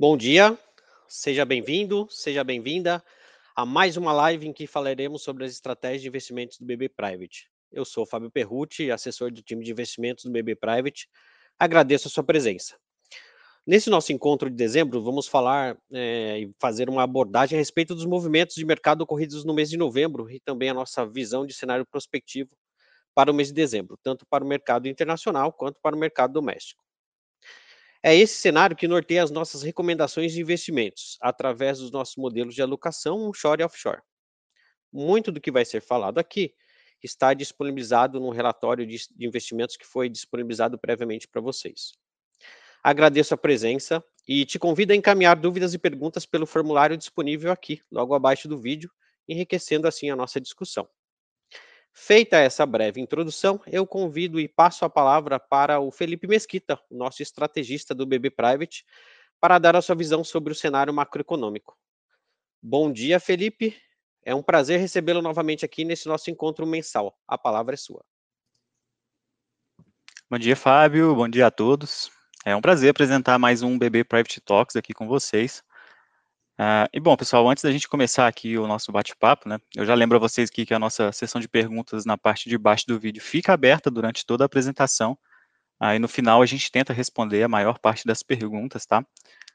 Bom dia, seja bem-vindo, seja bem-vinda a mais uma live em que falaremos sobre as estratégias de investimentos do BB Private. Eu sou Fábio Perrucci, assessor do time de investimentos do BB Private. Agradeço a sua presença. Nesse nosso encontro de dezembro, vamos falar é, e fazer uma abordagem a respeito dos movimentos de mercado ocorridos no mês de novembro e também a nossa visão de cenário prospectivo para o mês de dezembro, tanto para o mercado internacional quanto para o mercado doméstico. É esse cenário que norteia as nossas recomendações de investimentos, através dos nossos modelos de alocação onshore e offshore. Muito do que vai ser falado aqui está disponibilizado no relatório de investimentos que foi disponibilizado previamente para vocês. Agradeço a presença e te convido a encaminhar dúvidas e perguntas pelo formulário disponível aqui, logo abaixo do vídeo, enriquecendo assim a nossa discussão. Feita essa breve introdução, eu convido e passo a palavra para o Felipe Mesquita, nosso estrategista do BB Private, para dar a sua visão sobre o cenário macroeconômico. Bom dia, Felipe. É um prazer recebê-lo novamente aqui nesse nosso encontro mensal. A palavra é sua. Bom dia, Fábio. Bom dia a todos. É um prazer apresentar mais um BB Private Talks aqui com vocês. Uh, e bom, pessoal, antes da gente começar aqui o nosso bate-papo, né, eu já lembro a vocês aqui que a nossa sessão de perguntas na parte de baixo do vídeo fica aberta durante toda a apresentação. Aí uh, no final a gente tenta responder a maior parte das perguntas, tá?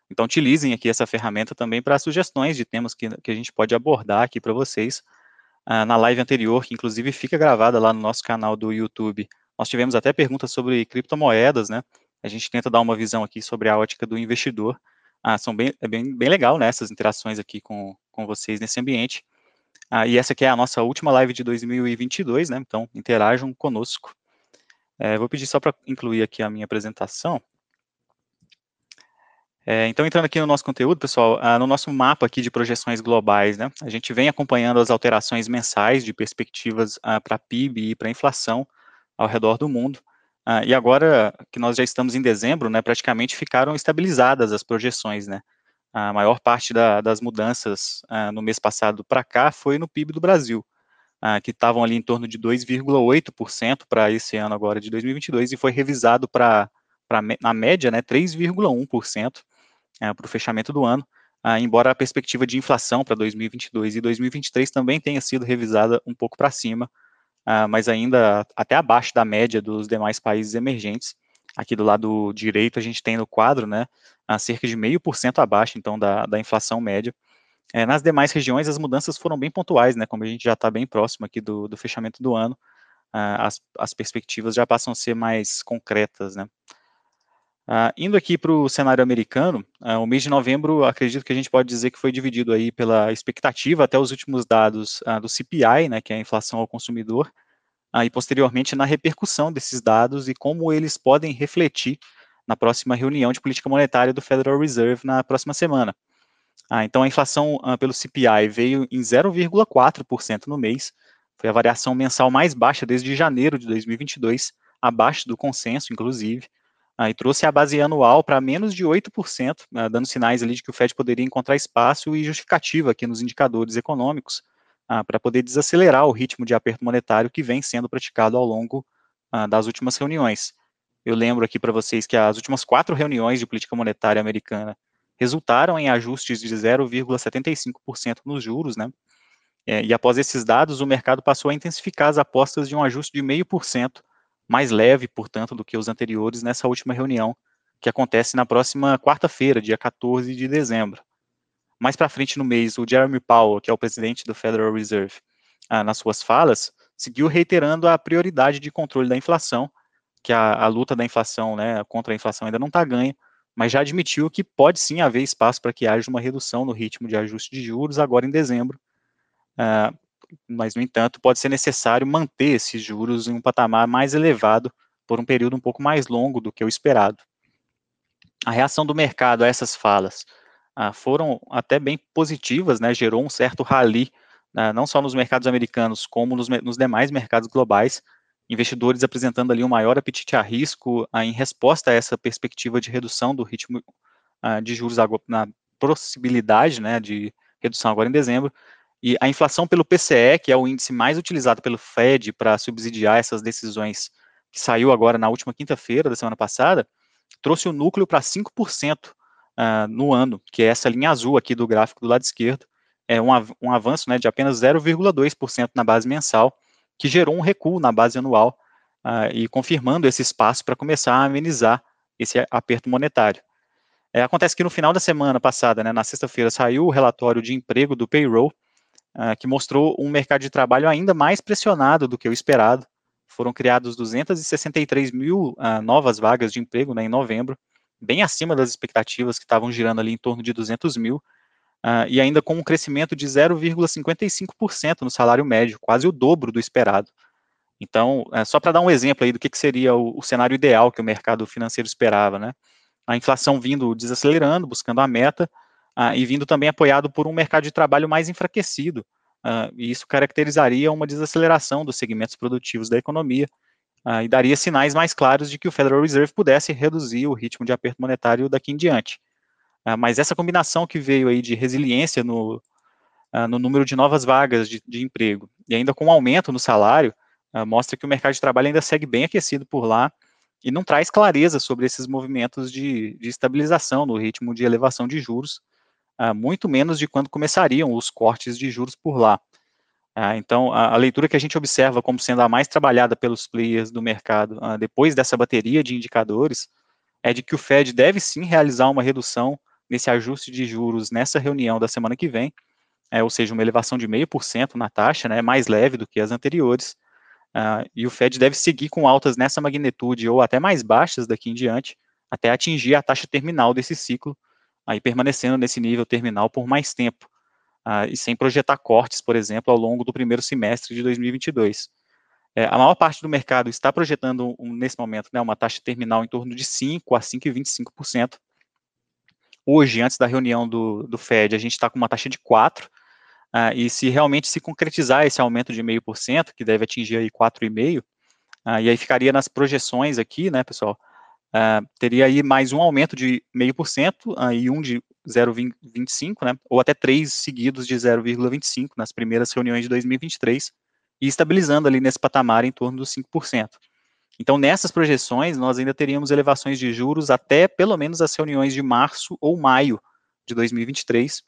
Então utilizem aqui essa ferramenta também para sugestões de temas que, que a gente pode abordar aqui para vocês. Uh, na live anterior, que inclusive fica gravada lá no nosso canal do YouTube, nós tivemos até perguntas sobre criptomoedas, né? A gente tenta dar uma visão aqui sobre a ótica do investidor. Ah, são bem, é bem, bem legal, né, essas interações aqui com, com vocês nesse ambiente. Ah, e essa aqui é a nossa última live de 2022, né, então interajam conosco. É, vou pedir só para incluir aqui a minha apresentação. É, então, entrando aqui no nosso conteúdo, pessoal, ah, no nosso mapa aqui de projeções globais, né, a gente vem acompanhando as alterações mensais de perspectivas ah, para PIB e para inflação ao redor do mundo. Ah, e agora que nós já estamos em dezembro, né, praticamente ficaram estabilizadas as projeções, né. A maior parte da, das mudanças ah, no mês passado para cá foi no PIB do Brasil, ah, que estavam ali em torno de 2,8% para esse ano agora de 2022 e foi revisado para, na média, né, 3,1% para o fechamento do ano, embora a perspectiva de inflação para 2022 e 2023 também tenha sido revisada um pouco para cima, uh, mas ainda até abaixo da média dos demais países emergentes. Aqui do lado direito a gente tem no quadro, né, a cerca de meio por cento abaixo, então, da, da inflação média. É, nas demais regiões as mudanças foram bem pontuais, né, como a gente já está bem próximo aqui do, do fechamento do ano, uh, as, as perspectivas já passam a ser mais concretas, né. Uh, indo aqui para o cenário americano, uh, o mês de novembro, acredito que a gente pode dizer que foi dividido aí pela expectativa até os últimos dados uh, do CPI, né, que é a inflação ao consumidor, e posteriormente na repercussão desses dados e como eles podem refletir na próxima reunião de política monetária do Federal Reserve na próxima semana. então, a inflação pelo CPI veio em 0,4% no mês, foi a variação mensal mais baixa desde janeiro de 2022, abaixo do consenso, inclusive, e trouxe a base anual para menos de 8%, ah, dando sinais ali de que o Fed poderia encontrar espaço e justificativa aqui nos indicadores econômicos ah, para poder desacelerar o ritmo de aperto monetário que vem sendo praticado ao longo ah, das últimas reuniões. Eu lembro aqui para vocês que as últimas quatro reuniões de política monetária americana resultaram em ajustes de 0,75% nos juros, né? É, e após esses dados, o mercado passou a intensificar as apostas de um ajuste de 0,5% mais leve, portanto, do que os anteriores nessa última reunião, que acontece na próxima quarta-feira, dia 14 de dezembro. Mais para frente no mês, o Jeremy Powell, que é o presidente do Federal Reserve, ah, nas suas falas, seguiu reiterando a prioridade de controle da inflação, que a, a luta da inflação, né, contra a inflação ainda não está ganha, mas já admitiu que pode sim haver espaço para que haja uma redução no ritmo de ajuste de juros agora em dezembro, uh, mas, no entanto, pode ser necessário manter esses juros em um patamar mais elevado por um período um pouco mais longo do que o esperado. A reação do mercado a essas falas ah, foram até bem positivas, né, gerou um certo rally, ah, não só nos mercados americanos, como nos, nos, demais mercados globais, investidores apresentando ali um maior apetite a risco ah, em resposta a essa perspectiva de redução do ritmo ah, de juros na possibilidade né, de redução agora em dezembro, e a inflação pelo PCE, que é o índice mais utilizado pelo Fed para subsidiar essas decisões, que saiu agora na última quinta-feira da semana passada, trouxe o núcleo para 5% uh, no ano, que é essa linha azul aqui do gráfico do lado esquerdo, é um, um avanço né, de apenas 0,2% na base mensal, que gerou um recuo na base anual uh, e confirmando esse espaço para começar a amenizar esse aperto monetário. É, acontece que no final da semana passada, né, na sexta-feira, saiu o relatório de emprego do payroll, uh, que mostrou um mercado de trabalho ainda mais pressionado do que o esperado. Foram criados 263 mil uh, novas vagas de emprego né, em novembro, bem acima das expectativas que estavam girando ali em torno de 200 mil, uh, e ainda com um crescimento de 0,55% no salário médio, quase o dobro do esperado. Então, é, só para dar um exemplo aí do que, que seria o, o, cenário ideal que o mercado financeiro esperava, né? A inflação vindo desacelerando, buscando a meta, uh, e vindo também apoiado por um mercado de trabalho mais enfraquecido, uh, e isso caracterizaria uma desaceleração dos segmentos produtivos da economia, uh, e daria sinais mais claros de que o Federal Reserve pudesse reduzir o ritmo de aperto monetário daqui em diante. mas essa combinação que veio aí de resiliência no, no número de novas vagas de, de emprego, e ainda com um aumento no salário, uh, mostra que o mercado de trabalho ainda segue bem aquecido por lá e não traz clareza sobre esses movimentos de, de estabilização no ritmo de elevação de juros, muito menos de quando começariam os cortes de juros por lá. Uh, então, a, leitura que a gente observa como sendo a mais trabalhada pelos players do mercado depois dessa bateria de indicadores é de que o Fed deve sim realizar uma redução nesse ajuste de juros nessa reunião da semana que vem, é, ou seja, uma elevação de 0,5% na taxa, né, mais leve do que as anteriores, e o Fed deve seguir com altas nessa magnitude ou até mais baixas daqui em diante, até atingir a taxa terminal desse ciclo, aí permanecendo nesse nível terminal por mais tempo, uh, e sem projetar cortes, por exemplo, ao longo do primeiro semestre de 2022. É, a maior parte do mercado está projetando, um, nesse momento, né, uma taxa terminal em torno de 5% a 5,25%. Hoje, antes da reunião do, do Fed, a gente está com uma taxa de 4%, Uh, e se realmente se concretizar esse aumento de 0,5%, que deve atingir aí 4,5%, uh, e aí ficaria nas projeções aqui, né, pessoal, uh, teria aí mais um aumento de 0,5% uh, e um de 0,25%, né, ou até três seguidos de 0,25% nas primeiras reuniões de 2023, e estabilizando ali nesse patamar em torno dos 5%. Então, nessas projeções, nós ainda teríamos elevações de juros até pelo menos as reuniões de março ou maio de 2023,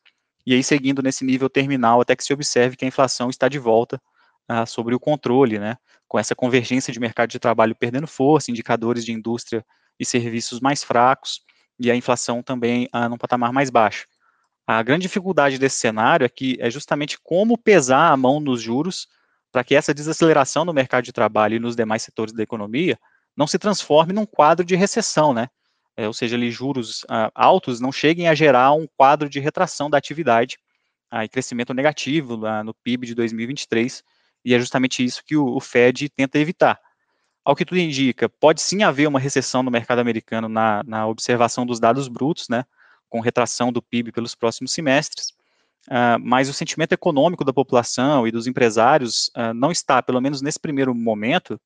e aí seguindo nesse nível terminal até que se observe que a inflação está de volta uh, sobre o controle, né, com essa convergência de mercado de trabalho perdendo força, indicadores de indústria e serviços mais fracos, e a inflação também uh, num patamar mais baixo. A grande dificuldade desse cenário é que é justamente como pesar a mão nos juros para que essa desaceleração no mercado de trabalho e nos demais setores da economia não se transforme num quadro de recessão, né? é, ou seja, ali, juros uh, altos, não cheguem a gerar um quadro de retração da atividade uh, e crescimento negativo uh, no PIB de 2023, e é justamente isso que o, o, Fed tenta evitar. Ao que tudo indica, pode sim haver uma recessão no mercado americano na, na observação dos dados brutos, né, com retração do PIB pelos próximos semestres, mas o sentimento econômico da população e dos empresários não está, pelo menos nesse primeiro momento,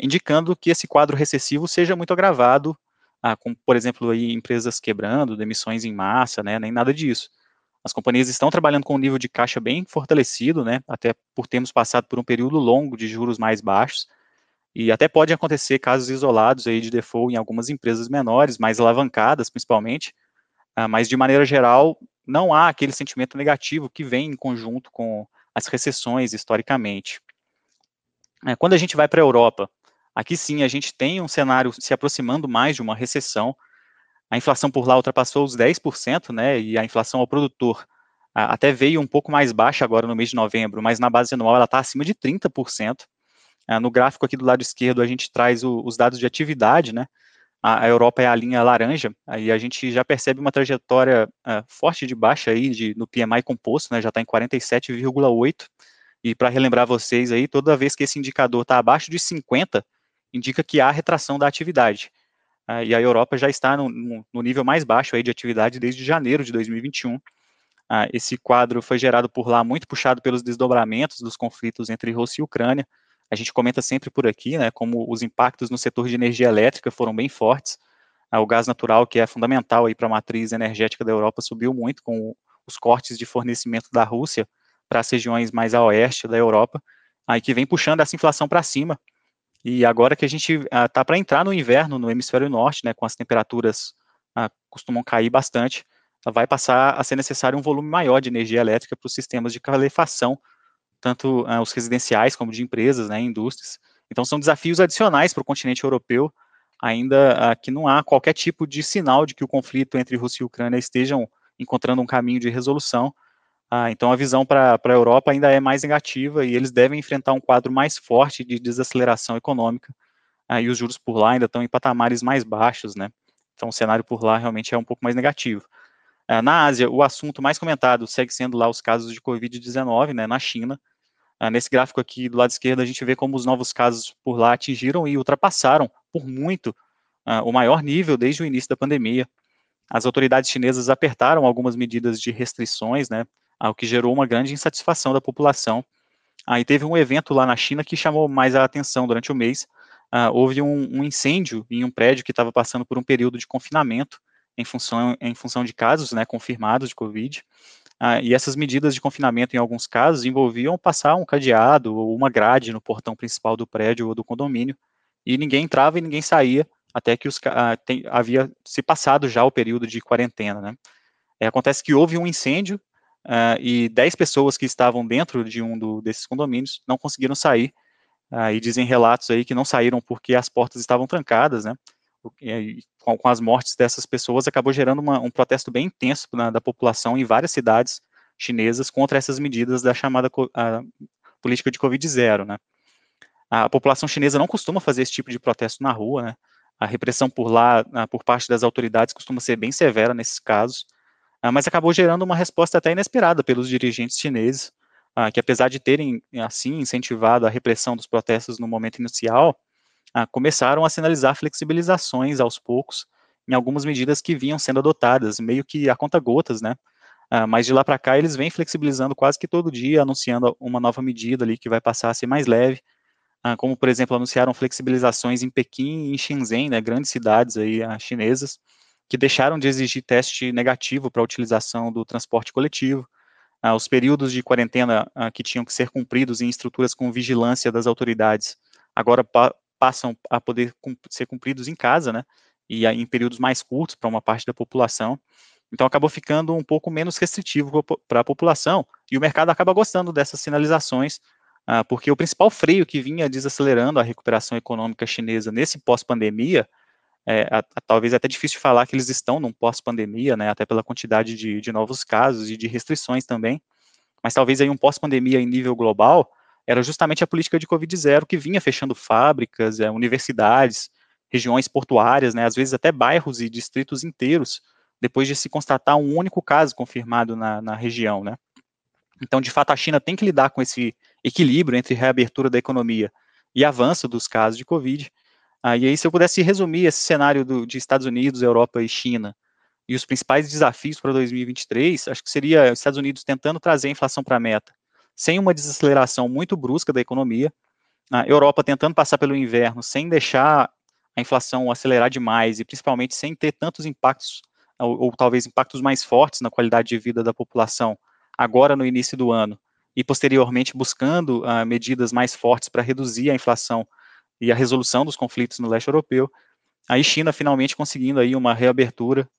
indicando que esse quadro recessivo seja muito agravado como, por exemplo, aí, empresas quebrando, demissões em massa, né, nem nada disso. As companhias estão trabalhando com um nível de caixa bem fortalecido, né, até por termos passado por um período longo de juros mais baixos, e até pode acontecer casos isolados aí de default em algumas empresas menores, mais alavancadas principalmente, ah, mas de maneira geral, não há aquele sentimento negativo que vem em conjunto com as recessões historicamente. É, quando a gente vai para a Europa, Aqui sim, a gente tem um cenário se aproximando mais de uma recessão. A inflação por lá ultrapassou os 10%, né? E a inflação ao produtor a, até veio um pouco mais baixa agora no mês de novembro, mas na base anual ela está acima de 30%. Ah, no gráfico aqui do lado esquerdo a gente traz o, os dados de atividade, né? A, a, Europa é a linha laranja, aí a gente já percebe uma trajetória uh, forte de baixa aí de, no PMI composto, né? Já está em 47,8%. E para relembrar vocês aí, toda vez que esse indicador está abaixo de 50, indica que há retração da atividade. Uh, e a Europa já está no, no, nível mais baixo aí de atividade desde janeiro de 2021. Uh, ah, esse quadro foi gerado por lá muito puxado pelos desdobramentos dos conflitos entre Rússia e Ucrânia. A gente comenta sempre por aqui, né, como os impactos no setor de energia elétrica foram bem fortes. Uh, o gás natural, que é fundamental para a matriz energética da Europa, subiu muito com os cortes de fornecimento da Rússia para as regiões mais a oeste da Europa, aí que vem puxando essa inflação para cima. E agora que a gente está ah, para entrar no inverno no hemisfério norte, né, com as temperaturas ah, costumam cair bastante, vai passar a ser necessário um volume maior de energia elétrica para os sistemas de calefação, tanto uh, os residenciais como de empresas, né, indústrias. Então são desafios adicionais para o continente europeu, ainda uh, que não há qualquer tipo de sinal de que o conflito entre Rússia e Ucrânia estejam encontrando um caminho de resolução. Uh, então a visão para a Europa ainda é mais negativa e eles devem enfrentar um quadro mais forte de desaceleração econômica, e os juros por lá ainda estão em patamares mais baixos, né? Então o cenário por lá realmente é um pouco mais negativo. É, na Ásia, o assunto mais comentado segue sendo lá os casos de Covid-19, né, na China. É, nesse gráfico aqui do lado esquerdo, a gente vê como os novos casos por lá atingiram e ultrapassaram por muito é, o maior nível desde o início da pandemia. As autoridades chinesas apertaram algumas medidas de restrições, né, o que gerou uma grande insatisfação da população. Aí teve um evento lá na China que chamou mais a atenção durante o mês. Houve um, um, incêndio em um prédio que estava passando por um período de confinamento, em função, em função de casos né, confirmados de Covid. Ah, e essas medidas de confinamento, em alguns casos, envolviam passar um cadeado ou uma grade no portão principal do prédio ou do condomínio, e ninguém entrava e ninguém saía até que os, ah, tem, havia se passado já o período de quarentena. Né? É, acontece que houve um incêndio ah, e 10 pessoas que estavam dentro de um do, desses condomínios não conseguiram sair, ah, e dizem relatos aí que não saíram porque as portas estavam trancadas, né? Com, com, as mortes dessas pessoas, acabou gerando uma, um protesto bem intenso na, da população em várias cidades chinesas contra essas medidas da chamada política de Covid-0, né. A população chinesa não costuma fazer esse tipo de protesto na rua, né, a repressão por lá, por parte das autoridades, costuma ser bem severa nesses casos, ah, mas acabou gerando uma resposta até inesperada pelos dirigentes chineses, ah, que apesar de terem, assim, incentivado a repressão dos protestos no momento inicial, ah, começaram a sinalizar flexibilizações aos poucos em algumas medidas que vinham sendo adotadas, meio que a conta gotas, né? Ah, mas de lá para cá eles vêm flexibilizando quase que todo dia, anunciando uma nova medida ali que vai passar a ser mais leve, ah, como por exemplo anunciaram flexibilizações em Pequim e em Shenzhen, né, grandes cidades aí ah, chinesas, que deixaram de exigir teste negativo para a utilização do transporte coletivo. Ah, os períodos de quarentena ah, que tinham que ser cumpridos em estruturas com vigilância das autoridades agora passam a poder ser cumpridos em casa, né, e em períodos mais curtos para uma parte da população. Então acabou ficando um pouco menos restritivo para a população e o mercado acaba gostando dessas sinalizações, ah, porque o principal freio que vinha desacelerando a recuperação econômica chinesa nesse pós-pandemia, é, talvez é até difícil falar que eles estão num pós-pandemia, né, até pela quantidade de, de novos casos e de restrições também, mas talvez aí um pós-pandemia em nível global, era justamente a política de Covid-0 que vinha fechando fábricas, é, universidades, regiões portuárias, né, às vezes até bairros e distritos inteiros, depois de se constatar um único caso confirmado na, na região, né. Então, de fato, a China tem que lidar com esse equilíbrio entre reabertura da economia e avanço dos casos de Covid. Ah, e aí, se eu pudesse resumir esse cenário do, de Estados Unidos, Europa e China, e os principais desafios para 2023, acho que seria Estados Unidos tentando trazer a inflação para a meta, sem uma desaceleração muito brusca da economia, a Europa tentando passar pelo inverno sem deixar a inflação acelerar demais e principalmente sem ter tantos impactos, ou, ou talvez impactos mais fortes na qualidade de vida da população, agora no início do ano, e posteriormente buscando uh, medidas mais fortes para reduzir a inflação e a resolução dos conflitos no leste europeu, aí China finalmente conseguindo aí uma reabertura,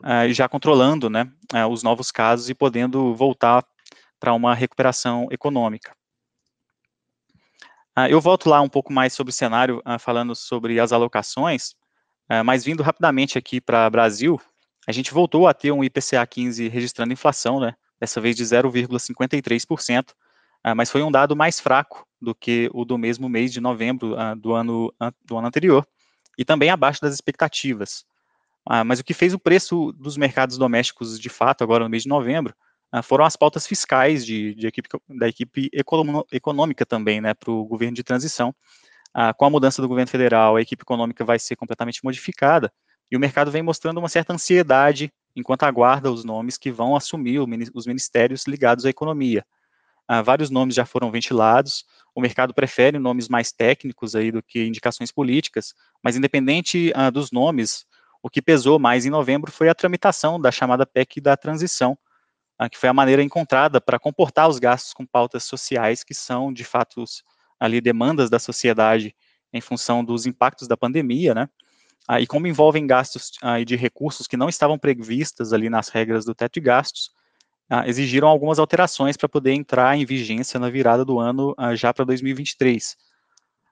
uh, já controlando, né, uh, os novos casos e podendo voltar para uma recuperação econômica. Uh, eu volto lá um pouco mais sobre o cenário, uh, falando sobre as alocações, uh, mas vindo rapidamente aqui para Brasil, a gente voltou a ter um IPCA 15 registrando inflação, né, dessa vez de 0,53%, mas foi um dado mais fraco do que o do mesmo mês de novembro do, ano, do ano anterior, e também abaixo das expectativas. mas o que fez o preço dos mercados domésticos de fato agora no mês de novembro ah, foram as pautas fiscais de, de equipe, da equipe econômica também, né, para o governo de transição. Ah, com a mudança do governo federal, a equipe econômica vai ser completamente modificada, e o mercado vem mostrando uma certa ansiedade enquanto aguarda os nomes que vão assumir os ministérios ligados à economia. Ah, vários nomes já foram ventilados, o mercado prefere nomes mais técnicos aí do que indicações políticas, mas independente ah, dos nomes, o que pesou mais em novembro foi a tramitação da chamada PEC da transição, ah, que foi a maneira encontrada para comportar os gastos com pautas sociais que são, de fato, ali demandas da sociedade em função dos impactos da pandemia, né? ah, e como envolvem gastos ah, de recursos que não estavam previstas ali nas regras do teto de gastos, ah, exigiram algumas alterações para poder entrar em vigência na virada do ano ah, já para 2023.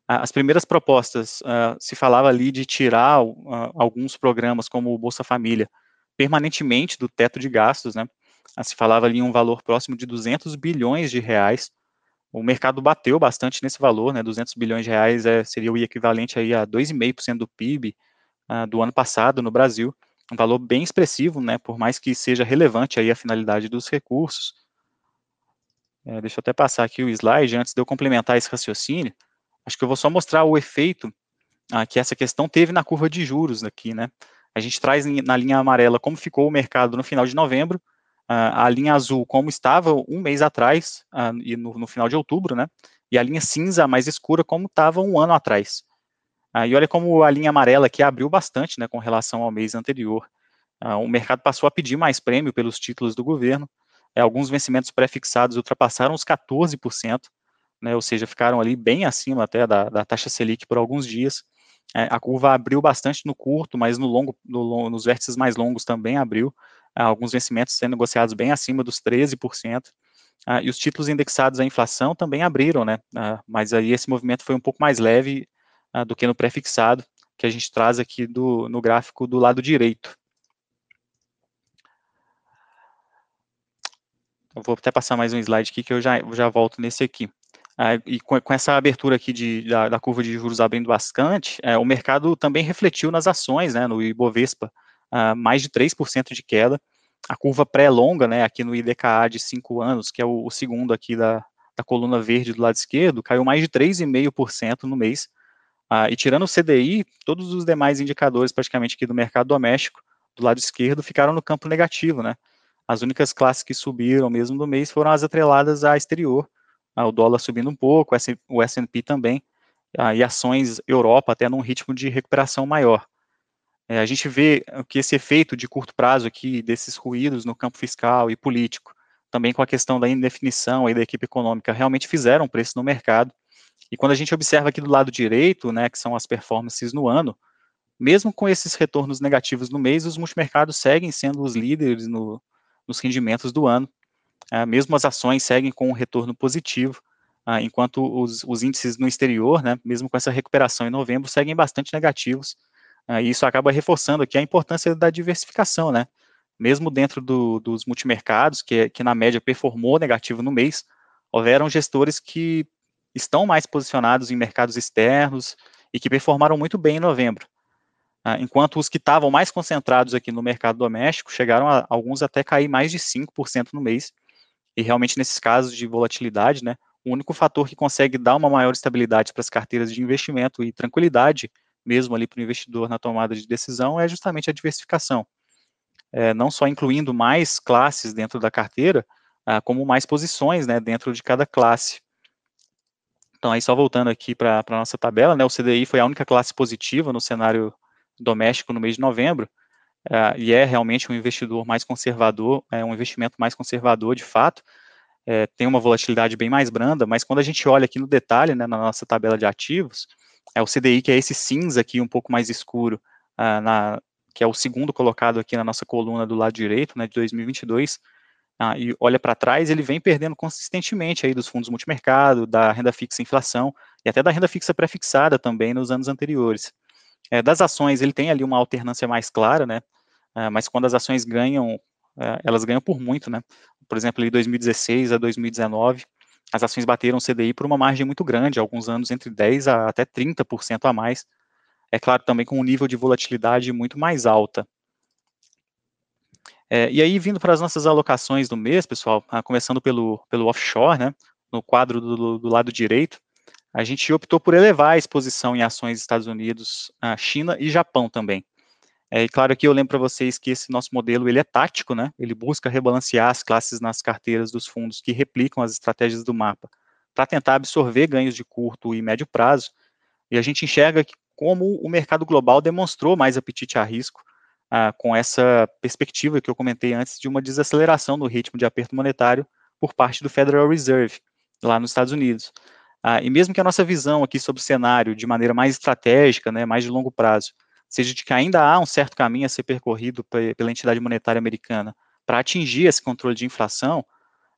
Ah, as primeiras propostas, ah, se falava ali de tirar alguns programas como o Bolsa Família permanentemente do teto de gastos, né? Se falava ali em um valor próximo de 200 bilhões de reais, o mercado bateu bastante nesse valor, né, 200 bilhões de reais é, seria o equivalente aí a 2,5% do PIB uh, do ano passado no Brasil, um valor bem expressivo, né, por mais que seja relevante aí a finalidade dos recursos. É, deixa eu até passar aqui o slide, antes de eu complementar esse raciocínio, acho que eu vou só mostrar o efeito uh, que essa questão teve na curva de juros aqui, né, a gente traz na linha amarela como ficou o mercado no final de novembro, a linha azul como estava um mês atrás, e no, no, final de outubro, né? E a linha cinza mais escura como estava um ano atrás. E olha como a linha amarela aqui abriu bastante, né, com relação ao mês anterior. O mercado passou a pedir mais prêmio pelos títulos do governo. É, alguns vencimentos pré-fixados ultrapassaram os 14%, né, ou seja, ficaram ali bem acima até da, da taxa Selic por alguns dias. É, a curva abriu bastante no curto, mas no longo, no, nos vértices mais longos também abriu alguns vencimentos sendo negociados bem acima dos 13%, ah, e os títulos indexados à inflação também abriram, né, ah, mas aí esse movimento foi um pouco mais leve ah, do que no pré-fixado, que a gente traz aqui do, no gráfico do lado direito. Eu vou até passar mais um slide aqui, que eu já, já volto nesse aqui. Ah, e com, com, essa abertura aqui de, da, da, curva de juros abrindo bastante, é, o mercado também refletiu nas ações, né, no Ibovespa, uh, mais de 3% de queda. A curva pré-longa, né, aqui no IDKA de 5 anos, que é o, o segundo aqui da, da, coluna verde do lado esquerdo, caiu mais de 3,5% no mês. Uh, e tirando o CDI, todos os demais indicadores praticamente aqui do mercado doméstico, do lado esquerdo, ficaram no campo negativo, né? As únicas classes que subiram mesmo no mês foram as atreladas à exterior, uh, o dólar subindo um pouco, o S&P também, uh, e ações Europa até num ritmo de recuperação maior. É, a gente vê que esse efeito de curto prazo aqui, desses ruídos no campo fiscal e político, também com a questão da indefinição aí da equipe econômica, realmente fizeram preço no mercado. E quando a gente observa aqui do lado direito, né, que são as performances no ano, mesmo com esses retornos negativos no mês, os multimercados seguem sendo os líderes no, nos rendimentos do ano. É, mesmo as ações seguem com um retorno positivo, ah, enquanto os, os, índices no exterior, né, mesmo com essa recuperação em novembro, seguem bastante negativos, Uh, isso acaba reforçando aqui a importância da diversificação, né? Mesmo dentro do, dos multimercados, que, que na média performou negativo no mês, houveram gestores que estão mais posicionados em mercados externos e que performaram muito bem em novembro. Uh, enquanto os que estavam mais concentrados aqui no mercado doméstico chegaram a alguns até cair mais de 5% no mês. E realmente nesses casos de volatilidade, né, o único fator que consegue dar uma maior estabilidade para as carteiras de investimento e tranquilidade mesmo ali para o investidor na tomada de decisão, é justamente a diversificação. É, não só incluindo mais classes dentro da carteira, ah, como mais posições né, dentro de cada classe. Então, aí só voltando aqui para a nossa tabela, né, o CDI foi a única classe positiva no cenário doméstico no mês de novembro, uh, e é realmente um investidor mais conservador, é um investimento mais conservador de fato, é, tem uma volatilidade bem mais branda, mas quando a gente olha aqui no detalhe, né, na nossa tabela de ativos, é o CDI, que é esse cinza aqui, um pouco mais escuro, uh, na, que é o segundo colocado aqui na nossa coluna do lado direito, né, de 2022, uh, ah, e olha para trás, ele vem perdendo consistentemente aí dos fundos multimercado, da renda fixa inflação, e até da renda fixa pré-fixada também nos anos anteriores. É, das ações, ele tem ali uma alternância mais clara, né, uh, mas quando as ações ganham, elas ganham por muito, né, por exemplo, de 2016 a 2019, as ações bateram o CDI por uma margem muito grande, alguns anos entre 10% a até 30% a mais. É claro, também com um nível de volatilidade muito mais alta. É, e aí, vindo para as nossas alocações do mês, pessoal, ah, começando pelo, pelo offshore, né, no quadro do, do lado direito, a gente optou por elevar a exposição em ações Estados Unidos, China e Japão também. É, e claro que eu lembro para vocês que esse nosso modelo ele é tático, né? Ele busca rebalancear as classes nas carteiras dos fundos que replicam as estratégias do mapa, para tentar absorver ganhos de curto e médio prazo. E a gente enxerga que como o mercado global demonstrou mais apetite a risco, ah, com essa perspectiva que eu comentei antes de uma desaceleração no ritmo de aperto monetário por parte do Federal Reserve, lá nos Estados Unidos. Ah, e mesmo que a nossa visão aqui sobre o cenário de maneira mais estratégica, né, mais de longo prazo, seja de que ainda há um certo caminho a ser percorrido pela entidade monetária americana para atingir esse controle de inflação,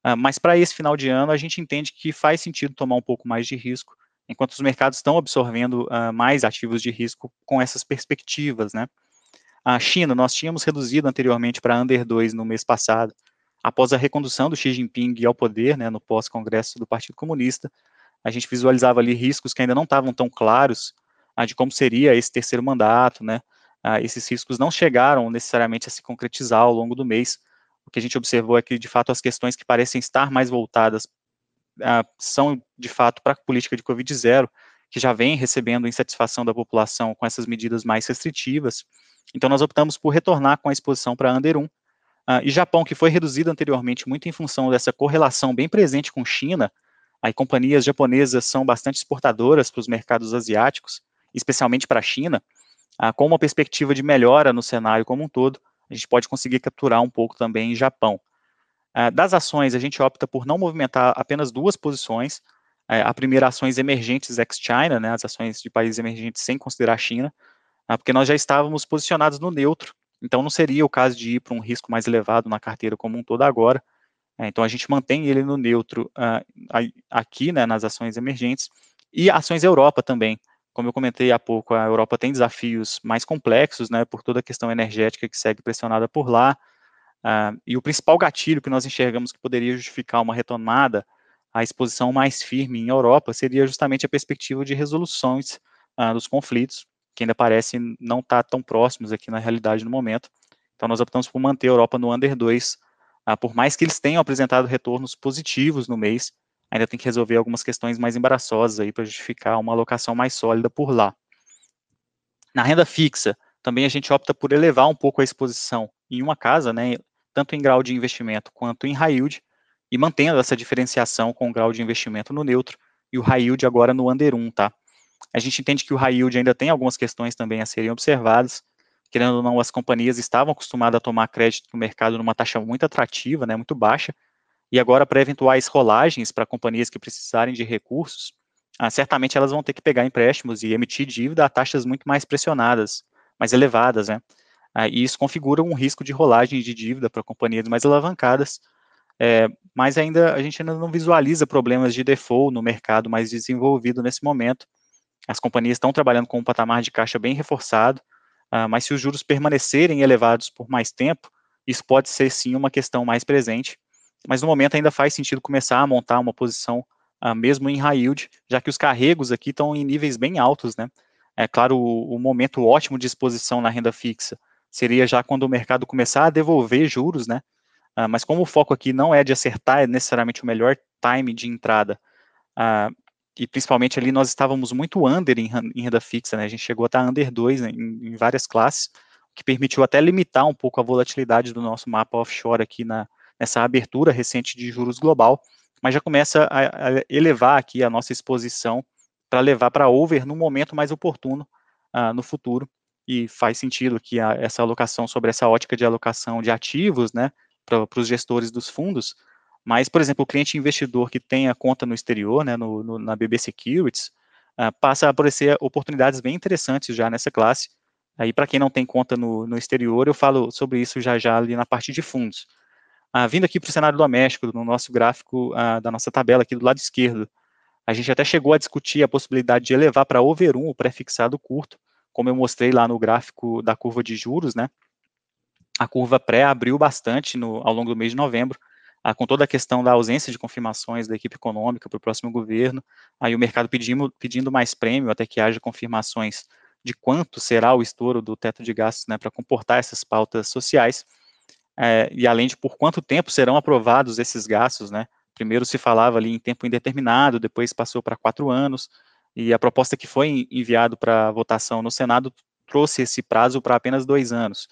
uh, mas para esse final de ano a gente entende que faz sentido tomar um pouco mais de risco, enquanto os mercados estão absorvendo uh, mais ativos de risco com essas perspectivas, né? A China, nós tínhamos reduzido anteriormente para under 2 no mês passado, após a recondução do Xi Jinping ao poder, né, no pós-congresso do Partido Comunista, a gente visualizava ali riscos que ainda não estavam tão claros ah, de como seria esse terceiro mandato, né, ah, esses riscos não chegaram necessariamente a se concretizar ao longo do mês, o que a gente observou é que, de fato, as questões que parecem estar mais voltadas ah, são, de fato, para a política de Covid-0, que já vem recebendo insatisfação da população com essas medidas mais restritivas, então nós optamos por retornar com a exposição para Under 1, Uh, e Japão, que foi reduzido anteriormente muito em função dessa correlação bem presente com China, aí companhias japonesas são bastante exportadoras para os mercados asiáticos, especialmente para a China, uh, com uma perspectiva de melhora no cenário como um todo, a gente pode conseguir capturar um pouco também em Japão. Uh, das ações, a gente opta por não movimentar apenas duas posições, a primeira, ações emergentes ex-China, né, as ações de países emergentes sem considerar a China, porque nós já estávamos posicionados no neutro então, não seria o caso de ir para um risco mais elevado na carteira como um todo agora. É, então, a gente mantém ele no neutro uh, aqui, né, nas ações emergentes, e ações Europa também. Como eu comentei há pouco, a Europa tem desafios mais complexos, né, por toda a questão energética que segue pressionada por lá, uh, e o principal gatilho que nós enxergamos que poderia justificar uma retomada, a exposição mais firme em Europa, seria justamente a perspectiva de resoluções uh, dos conflitos, que ainda parecem não estar tá tão próximos aqui na realidade no momento. Então, nós optamos por manter a Europa no Under 2, ah, por mais que eles tenham apresentado retornos positivos no mês, ainda tem que resolver algumas questões mais embaraçosas aí para justificar uma alocação mais sólida por lá. Na renda fixa, também a gente opta por elevar um pouco a exposição em uma casa, né, tanto em grau de investimento quanto em high yield, e mantendo essa diferenciação com o grau de investimento no neutro e o high yield agora no under 1, tá? A gente entende que o high yield ainda tem algumas questões também a serem observadas. Querendo ou não, as companhias estavam acostumadas a tomar crédito no mercado numa taxa muito atrativa, né, muito baixa, e agora para eventuais rolagens para companhias que precisarem de recursos, ah, certamente elas vão ter que pegar empréstimos e emitir dívida a taxas muito mais pressionadas, mais elevadas, né? Ah, e isso configura um risco de rolagem de dívida para companhias mais alavancadas, é, mas ainda a gente ainda não visualiza problemas de default no mercado mais desenvolvido nesse momento, as companhias estão trabalhando com um patamar de caixa bem reforçado, uh, mas se os juros permanecerem elevados por mais tempo, isso pode ser sim uma questão mais presente. Mas no momento ainda faz sentido começar a montar uma posição uh, mesmo em high yield, já que os carregos aqui estão em níveis bem altos, né? É claro, o, o momento ótimo de exposição na renda fixa seria já quando o mercado começar a devolver juros, né? Uh, mas como o foco aqui não é de acertar necessariamente o melhor time de entrada, uh, e principalmente ali nós estávamos muito under em, em renda fixa, né? A gente chegou a estar under 2 né, em, em, várias classes, o que permitiu até limitar um pouco a volatilidade do nosso mapa offshore aqui na, nessa abertura recente de juros global, mas já começa a, a elevar aqui a nossa exposição para levar para over no momento mais oportuno uh, no futuro, e faz sentido aqui a, essa alocação sobre essa ótica de alocação de ativos, né, para os gestores dos fundos, mas, por exemplo, o cliente investidor que tem a conta no exterior, né, no, no, na BB Securities, uh, passa a aparecer oportunidades bem interessantes já nessa classe. Aí, para quem não tem conta no, no, exterior, eu falo sobre isso já já ali na parte de fundos. Uh, vindo aqui para o cenário doméstico, no nosso gráfico uh, da nossa tabela aqui do lado esquerdo, a gente até chegou a discutir a possibilidade de elevar para over 1 o pré-fixado curto, como eu mostrei lá no gráfico da curva de juros, né? A curva pré abriu bastante no, ao longo do mês de novembro, ah, com toda a questão da ausência de confirmações da equipe econômica para o próximo governo, aí o mercado pedindo, pedindo mais prêmio até que haja confirmações de quanto será o estouro do teto de gastos né, para comportar essas pautas sociais, é, e além de por quanto tempo serão aprovados esses gastos, né? Primeiro se falava ali em tempo indeterminado, depois passou para quatro anos, e a proposta que foi enviado para votação no Senado trouxe esse prazo para apenas dois anos.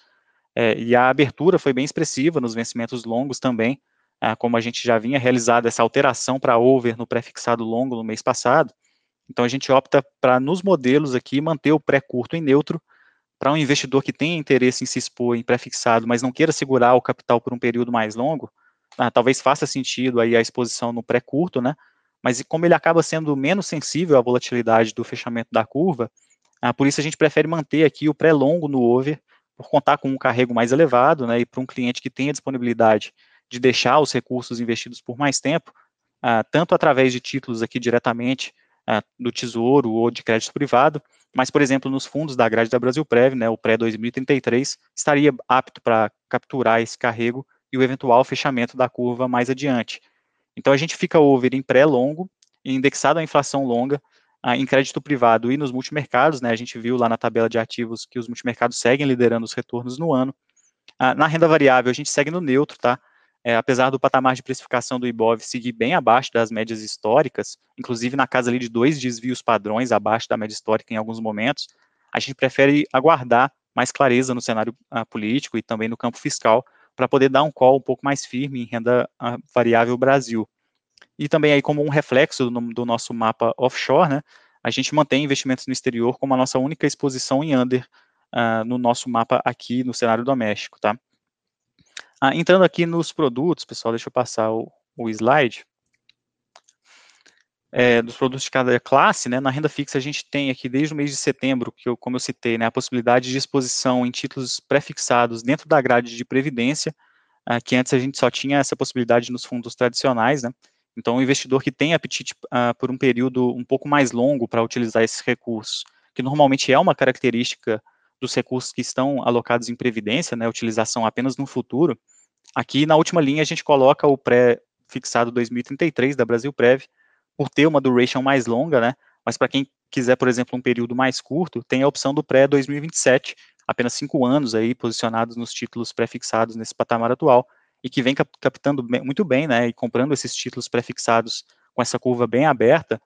É, e a abertura foi bem expressiva nos vencimentos longos também, ah, como a gente já vinha realizado essa alteração para over no pré-fixado longo no mês passado, então a gente opta para, nos modelos aqui, manter o pré-curto em neutro, para um investidor que tenha interesse em se expor em pré-fixado, mas não queira segurar o capital por um período mais longo, ah, talvez faça sentido aí a exposição no pré-curto, né, mas como ele acaba sendo menos sensível à volatilidade do fechamento da curva, Ah, por isso a gente prefere manter aqui o pré-longo no over, por contar com um carrego mais elevado, né, e para um cliente que tenha disponibilidade de deixar os recursos investidos por mais tempo, ah, tanto através de títulos aqui diretamente do Tesouro ou de crédito privado, mas, por exemplo, nos fundos da grade da Brasil Prev, né, o pré-2033, estaria apto para capturar esse carrego e o eventual fechamento da curva mais adiante. Então, a gente fica over em pré-longo, indexado à inflação longa, ah, em crédito privado e nos multimercados, né, a gente viu lá na tabela de ativos que os multimercados seguem liderando os retornos no ano. Ah, na renda variável, a gente segue no neutro, tá? É, apesar do patamar de precificação do IBOV seguir bem abaixo das médias históricas, inclusive na casa ali de dois desvios padrões abaixo da média histórica em alguns momentos, a gente prefere aguardar mais clareza no cenário uh, político e também no campo fiscal para poder dar um call um pouco mais firme em renda uh, variável Brasil. E também aí como um reflexo do, do, nosso mapa offshore, né, a gente mantém investimentos no exterior como a nossa única exposição em under uh, no nosso mapa aqui no cenário doméstico, tá? Ah, entrando aqui nos produtos, pessoal, deixa eu passar o, o slide. É, dos produtos de cada classe, né, na renda fixa a gente tem aqui desde o mês de setembro, que eu, como eu citei, né, a possibilidade de exposição em títulos pré-fixados dentro da grade de previdência, ah, que antes a gente só tinha essa possibilidade nos fundos tradicionais, né, então o investidor que tem apetite ah, por um período um pouco mais longo para utilizar esses recursos, que normalmente é uma característica dos recursos que estão alocados em previdência, né, utilização apenas no futuro, Aqui na última linha a gente coloca o pré-fixado 2033 da Brasil Prev, por ter uma duration mais longa, né? Mas para quem quiser, por exemplo, um período mais curto, tem a opção do pré-2027, apenas cinco anos aí posicionados nos títulos pré-fixados nesse patamar atual, e que vem captando muito bem, né? E comprando esses títulos pré-fixados com essa curva bem aberta,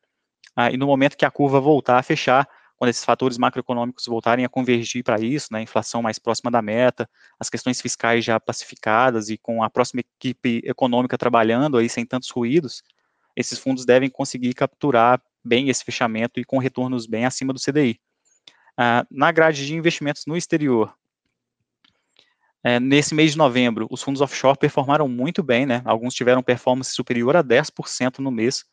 ah, e no momento que a curva voltar a fechar, quando esses fatores macroeconômicos voltarem a convergir para isso, né, inflação mais próxima da meta, as questões fiscais já pacificadas e com a próxima equipe econômica trabalhando aí sem tantos ruídos, esses fundos devem conseguir capturar bem esse fechamento e com retornos bem acima do CDI. Ah, na grade de investimentos no exterior, é, nesse mês de novembro, os fundos offshore performaram muito bem, né? Alguns tiveram performance superior a 10% no mês,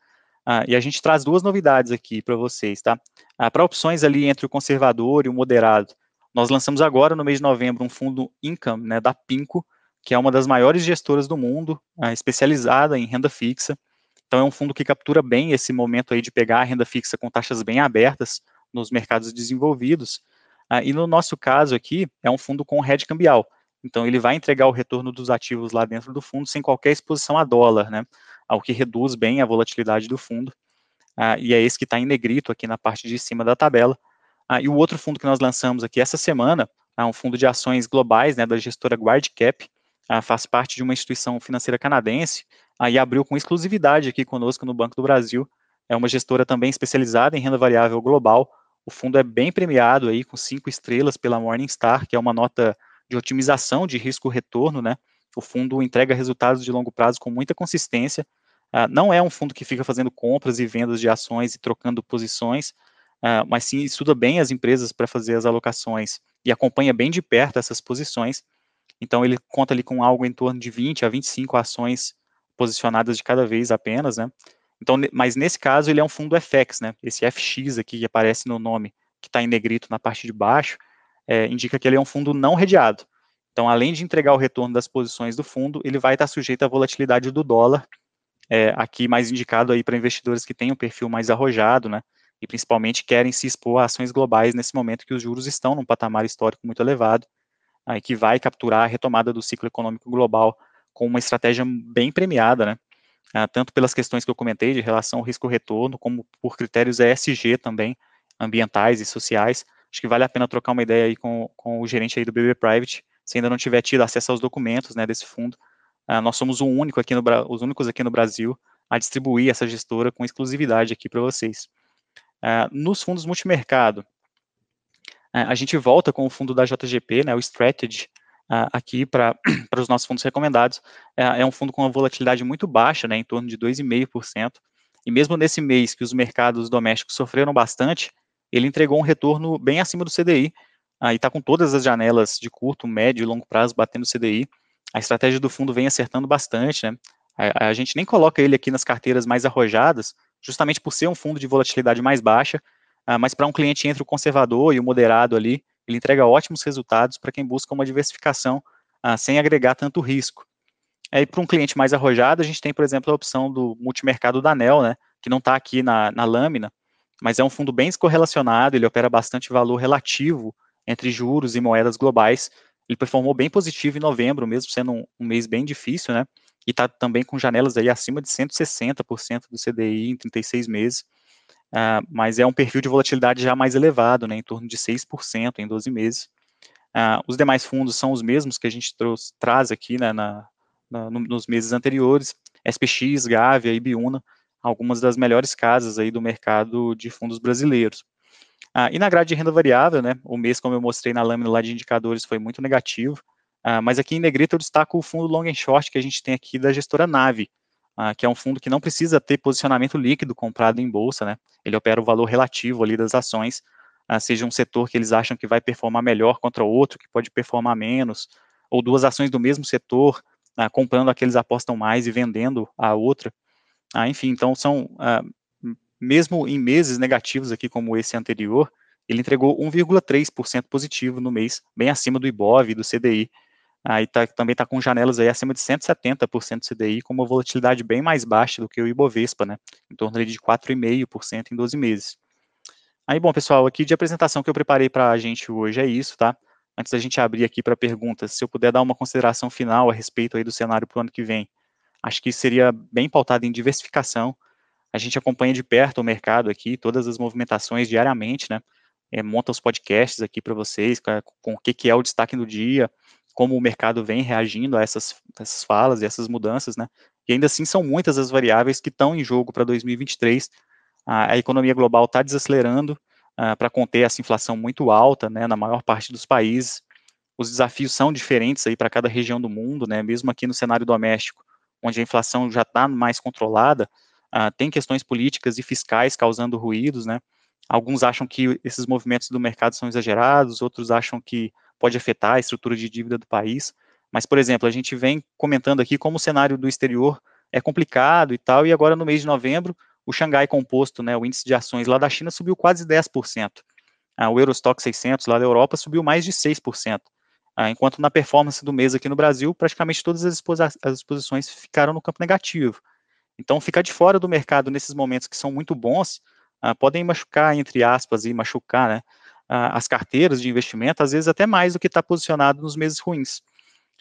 ah, e a gente traz duas novidades aqui para vocês, tá? Ah, para opções ali entre o conservador e o moderado, nós lançamos agora no mês de novembro um fundo income, né, da Pinco, que é uma das maiores gestoras do mundo, ah, especializada em renda fixa. Então é um fundo que captura bem esse momento aí de pegar a renda fixa com taxas bem abertas nos mercados desenvolvidos. Ah, e no nosso caso aqui, é um fundo com hedge cambial. Então ele vai entregar o retorno dos ativos lá dentro do fundo sem qualquer exposição a dólar, né? Ao que reduz bem a volatilidade do fundo, uh, e é esse que está em negrito aqui na parte de cima da tabela. Uh, e o outro fundo que nós lançamos aqui essa semana, é um fundo de ações globais, né, da gestora GuardCap, uh, faz parte de uma instituição financeira canadense, e abriu com exclusividade aqui conosco no Banco do Brasil, é uma gestora também especializada em renda variável global, o fundo é bem premiado aí, com cinco estrelas pela Morningstar, que é uma nota de otimização de risco-retorno, né, o fundo entrega resultados de longo prazo com muita consistência. Uh, não é um fundo que fica fazendo compras e vendas de ações e trocando posições, uh, mas sim estuda bem as empresas para fazer as alocações e acompanha bem de perto essas posições. Então ele conta ali com algo em torno de 20 a 25 ações posicionadas de cada vez apenas, né? Então, mas nesse caso ele é um fundo FX, né? Esse FX aqui que aparece no nome, que está em negrito na parte de baixo, é, indica que ele é um fundo não redeado. Então, além de entregar o retorno das posições do fundo, ele vai estar sujeito à volatilidade do dólar, é, aqui mais indicado aí para investidores que têm um perfil mais arrojado, né, e principalmente querem se expor a ações globais nesse momento que os juros estão num patamar histórico muito elevado, aí que vai capturar a retomada do ciclo econômico global com uma estratégia bem premiada, né, ah, tanto pelas questões que eu comentei de relação ao risco-retorno, como por critérios ESG também, ambientais e sociais. Acho que vale a pena trocar uma ideia aí com, com o gerente aí do BB Private, se ainda não tiver tido acesso aos documentos né, desse fundo, uh, nós somos o único aqui no, os únicos aqui no Brasil a distribuir essa gestora com exclusividade aqui para vocês. Uh, nos fundos multimercado, uh, a gente volta com o fundo da JGP, né, o Strategy, aqui para os nossos fundos recomendados. é um fundo com uma volatilidade muito baixa, né, em torno de 2,5%, e mesmo nesse mês que os mercados domésticos sofreram bastante, ele entregou um retorno bem acima do CDI, aí está com todas as janelas de curto, médio e longo prazo batendo CDI. A estratégia do fundo vem acertando bastante, né? A, a, gente nem coloca ele aqui nas carteiras mais arrojadas, justamente por ser um fundo de volatilidade mais baixa, uh, mas para um cliente entre o conservador e o moderado ali, ele entrega ótimos resultados para quem busca uma diversificação uh, sem agregar tanto risco. Aí, para um cliente mais arrojado, a gente tem, por exemplo, a opção do multimercado da ANEL, né, que não está aqui na, na lâmina, mas é um fundo bem descorrelacionado, ele opera bastante valor relativo entre juros e moedas globais. Ele performou bem positivo em novembro, mesmo sendo um, um mês bem difícil, né? E está também com janelas aí acima de 160% do CDI em 36 meses. Uh, mas é um perfil de volatilidade já mais elevado, né, em torno de 6% em 12 meses. Uh, os demais fundos são os mesmos que a gente traz aqui né, na, na, nos meses anteriores, SPX, Gávea e Biuna, algumas das melhores casas aí do mercado de fundos brasileiros. Ah, e na grade de renda variável, né, o mês, como eu mostrei na lâmina lá de indicadores, foi muito negativo, ah, mas aqui em negrito eu destaco o fundo long and short que a gente tem aqui da gestora Nave, ah, que é um fundo que não precisa ter posicionamento líquido comprado em bolsa, né, ele opera o valor relativo ali das ações, ah, seja um setor que eles acham que vai performar melhor contra outro, que pode performar menos, ou duas ações do mesmo setor, ah, comprando aqueles apostam mais e vendendo a outra, ah, enfim, então são, ah, mesmo em meses negativos aqui como esse anterior, ele entregou 1,3% positivo no mês, bem acima do IBOV e do CDI. Aí tá, também está com janelas aí acima de 170% do CDI, com uma volatilidade bem mais baixa do que o Ibovespa, né? Em torno de 4,5% em 12 meses. Aí, bom, pessoal, aqui de apresentação que eu preparei para a gente hoje é isso, tá? Antes da gente abrir aqui para perguntas, se eu puder dar uma consideração final a respeito aí do cenário para o ano que vem. Acho que seria bem pautado em diversificação. A gente acompanha de perto o mercado aqui, todas as movimentações diariamente, né? É, monta os podcasts aqui para vocês, com, com, o que, que é o destaque do dia, como o mercado vem reagindo a essas, essas falas e essas mudanças, né? E ainda assim são muitas as variáveis que estão em jogo para 2023. A, a, economia global está desacelerando uh, para conter essa inflação muito alta, né, na maior parte dos países. Os desafios são diferentes aí para cada região do mundo, né? Mesmo aqui no cenário doméstico, onde a inflação já está mais controlada, uh, tem questões políticas e fiscais causando ruídos, né? Alguns acham que esses movimentos do mercado são exagerados, outros acham que pode afetar a estrutura de dívida do país. Mas, por exemplo, a gente vem comentando aqui como o cenário do exterior é complicado e tal, e agora no mês de novembro, o Xangai Composto, né, o índice de ações lá da China subiu quase 10%. Ah, o Eurostock 600 lá da Europa subiu mais de 6%. Ah, enquanto na performance do mês aqui no Brasil, praticamente todas as, as exposições ficaram no campo negativo. Então, ficar de fora do mercado nesses momentos que são muito bons, ah, podem machucar, entre aspas, e machucar né, ah, as carteiras de investimento, às vezes até mais do que está posicionado nos meses ruins.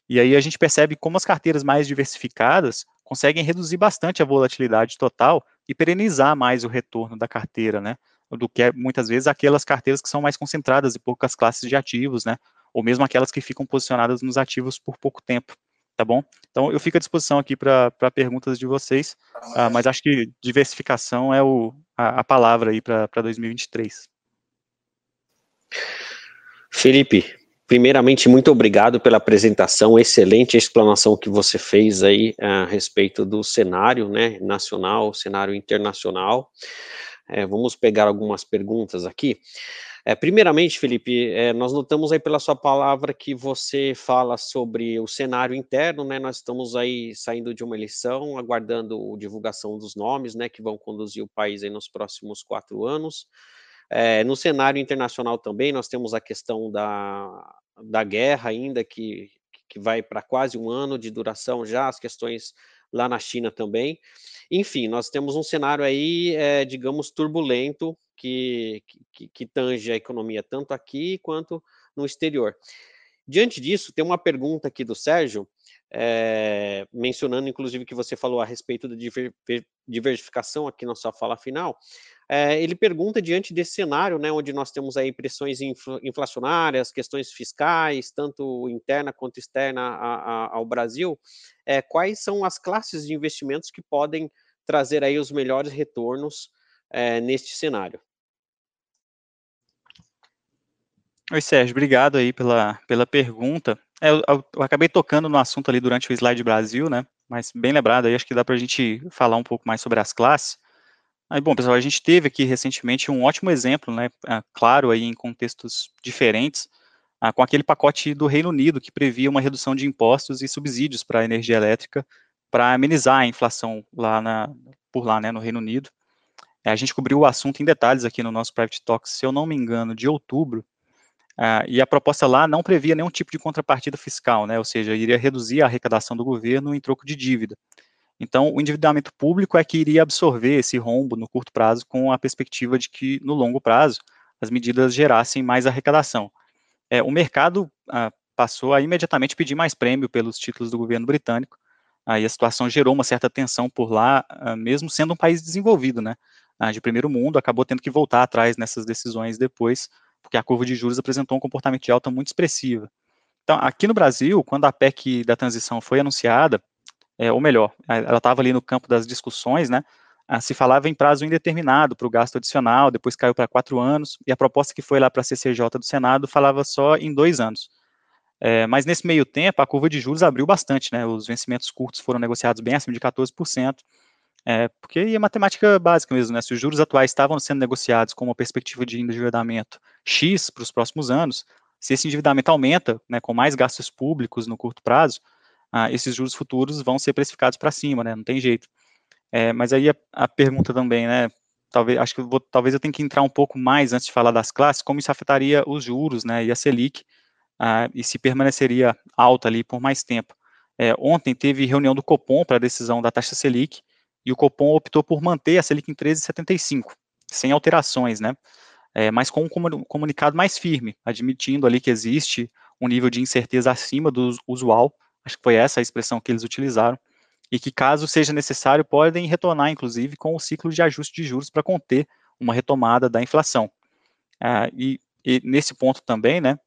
E aí a gente percebe como as carteiras mais diversificadas conseguem reduzir bastante a volatilidade total e perenizar mais o retorno da carteira, né? Do que muitas vezes aquelas carteiras que são mais concentradas em poucas classes de ativos, né? ou mesmo aquelas que ficam posicionadas nos ativos por pouco tempo, tá bom? Então, eu fico à disposição aqui para perguntas de vocês, uh, mas acho que diversificação é o, a, a palavra aí para 2023. Felipe, primeiramente, muito obrigado pela apresentação, excelente explanação que você fez aí a respeito do cenário, né, nacional, cenário internacional. É, vamos pegar algumas perguntas aqui. É, primeiramente, Felipe, é, nós notamos aí pela sua palavra que você fala sobre o cenário interno, né? Nós estamos aí saindo de uma eleição, aguardando a divulgação dos nomes, né, que vão conduzir o país aí nos próximos quatro anos. É, no cenário internacional também, nós temos a questão da, da guerra ainda, que, que vai para quase um ano de duração já, as questões lá na China também. Enfim, nós temos um cenário aí, é, digamos, turbulento que, que, que tange a economia tanto aqui quanto no exterior. Diante disso, tem uma pergunta aqui do Sérgio, é, mencionando inclusive que você falou a respeito da diversificação aqui na sua fala final. É, ele pergunta diante desse cenário, né, onde nós temos aí pressões inflacionárias, questões fiscais, tanto interna quanto externa a, a, ao Brasil, é, quais são as classes de investimentos que podem trazer aí os melhores retornos é, neste cenário. Oi, Sérgio, obrigado aí pela, pela pergunta. É, eu, eu, acabei tocando no assunto ali durante o slide Brasil, né? Mas bem lembrado aí, acho que dá para a gente falar um pouco mais sobre as classes. Aí, bom, pessoal, a gente teve aqui recentemente um ótimo exemplo, né? Ah, claro, aí em contextos diferentes, ah, com aquele pacote do Reino Unido que previa uma redução de impostos e subsídios para a energia elétrica para amenizar a inflação lá na, por lá, né, no Reino Unido. É, a gente cobriu o assunto em detalhes aqui no nosso Private Talks, se eu não me engano, de outubro, uh, e a proposta lá não previa nenhum tipo de contrapartida fiscal, né, ou seja, iria reduzir a arrecadação do governo em troco de dívida. Então, o endividamento público é que iria absorver esse rombo no curto prazo, com a perspectiva de que, no longo prazo, as medidas gerassem mais arrecadação. É, o mercado ah, passou a imediatamente pedir mais prêmio pelos títulos do governo britânico, aí a situação gerou uma certa tensão por lá, ah, mesmo sendo um país desenvolvido, né, ah, de primeiro mundo, acabou tendo que voltar atrás nessas decisões depois, porque a curva de juros apresentou um comportamento de alta muito expressivo. Então, aqui no Brasil, quando a PEC da transição foi anunciada, é, ou melhor, ela estava ali no campo das discussões, né, se falava em prazo indeterminado para o gasto adicional, depois caiu para quatro anos, e a proposta que foi lá para a CCJ do Senado falava só em dois anos. É, mas nesse meio tempo, a curva de juros abriu bastante, né, os vencimentos curtos foram negociados bem acima de 14%, é, porque é matemática básica mesmo, né, se os juros atuais estavam sendo negociados com uma perspectiva de endividamento X para os próximos anos, se esse endividamento aumenta, né, com mais gastos públicos no curto prazo, ah, esses juros futuros vão ser precificados para cima, né, não tem jeito. É, mas aí a, a, pergunta também, né, talvez, acho que eu vou, talvez eu tenha que entrar um pouco mais antes de falar das classes, como isso afetaria os juros, né, e a Selic, ah, e se permaneceria alta ali por mais tempo. É, ontem teve reunião do Copom para a decisão da taxa Selic, e o Copom optou por manter a Selic em 13,75, sem alterações, né, é, mas com um comunicado mais firme, admitindo ali que existe um nível de incerteza acima do usual, acho que foi essa a expressão que eles utilizaram, e que, caso seja necessário, podem retornar, inclusive, com o ciclo de ajuste de juros para conter uma retomada da inflação. Ah, e, e, nesse ponto também, né,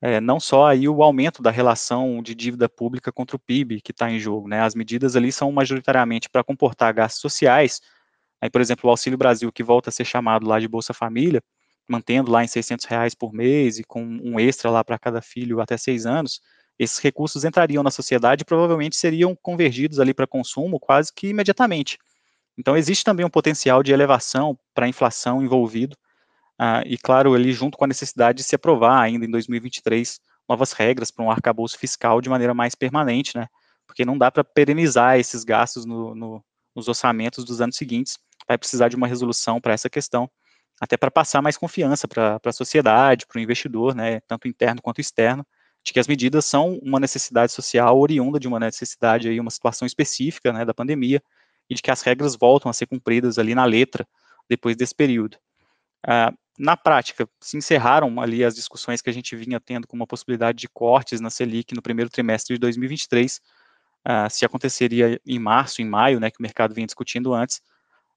é, não só aí o aumento da relação de dívida pública contra o PIB que está em jogo, né, as medidas ali são majoritariamente para comportar gastos sociais, aí, por exemplo, o Auxílio Brasil, que volta a ser chamado lá de Bolsa Família, mantendo lá em 600 reais por mês e com um extra lá para cada filho até seis anos, esses recursos entrariam na sociedade e provavelmente seriam convergidos ali para consumo quase que imediatamente. Então, existe também um potencial de elevação para a inflação envolvido, uh, e claro, ali junto com a necessidade de se aprovar ainda em 2023 novas regras para um arcabouço fiscal de maneira mais permanente, né? Porque não dá para perenizar esses gastos no, no, nos orçamentos dos anos seguintes, vai precisar de uma resolução para essa questão, até para passar mais confiança para a sociedade, para o investidor, né, tanto interno quanto externo, de que as medidas são uma necessidade social oriunda de uma necessidade aí, uma situação específica, né, da pandemia, e de que as regras voltam a ser cumpridas ali na letra depois desse período. Ah, na prática, se encerraram ali as discussões que a gente vinha tendo com uma possibilidade de cortes na Selic no primeiro trimestre de 2023, ah, se aconteceria em março, em maio, né, que o mercado vinha discutindo antes,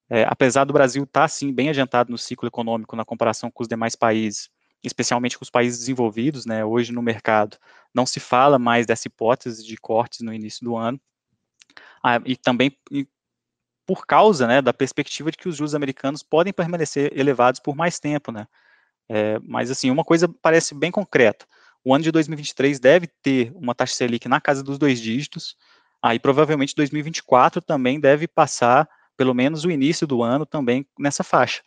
é, apesar do Brasil estar, tá, sim, bem adiantado no ciclo econômico na comparação com os demais países, especialmente com os países desenvolvidos, né, hoje no mercado, não se fala mais dessa hipótese de cortes no início do ano, ah, e também e por causa, né, da perspectiva de que os juros americanos podem permanecer elevados por mais tempo, né, é, mas assim, uma coisa parece bem concreta, o ano de 2023 deve ter uma taxa Selic na casa dos dois dígitos, aí ah, provavelmente 2024 também deve passar pelo menos o início do ano também nessa faixa.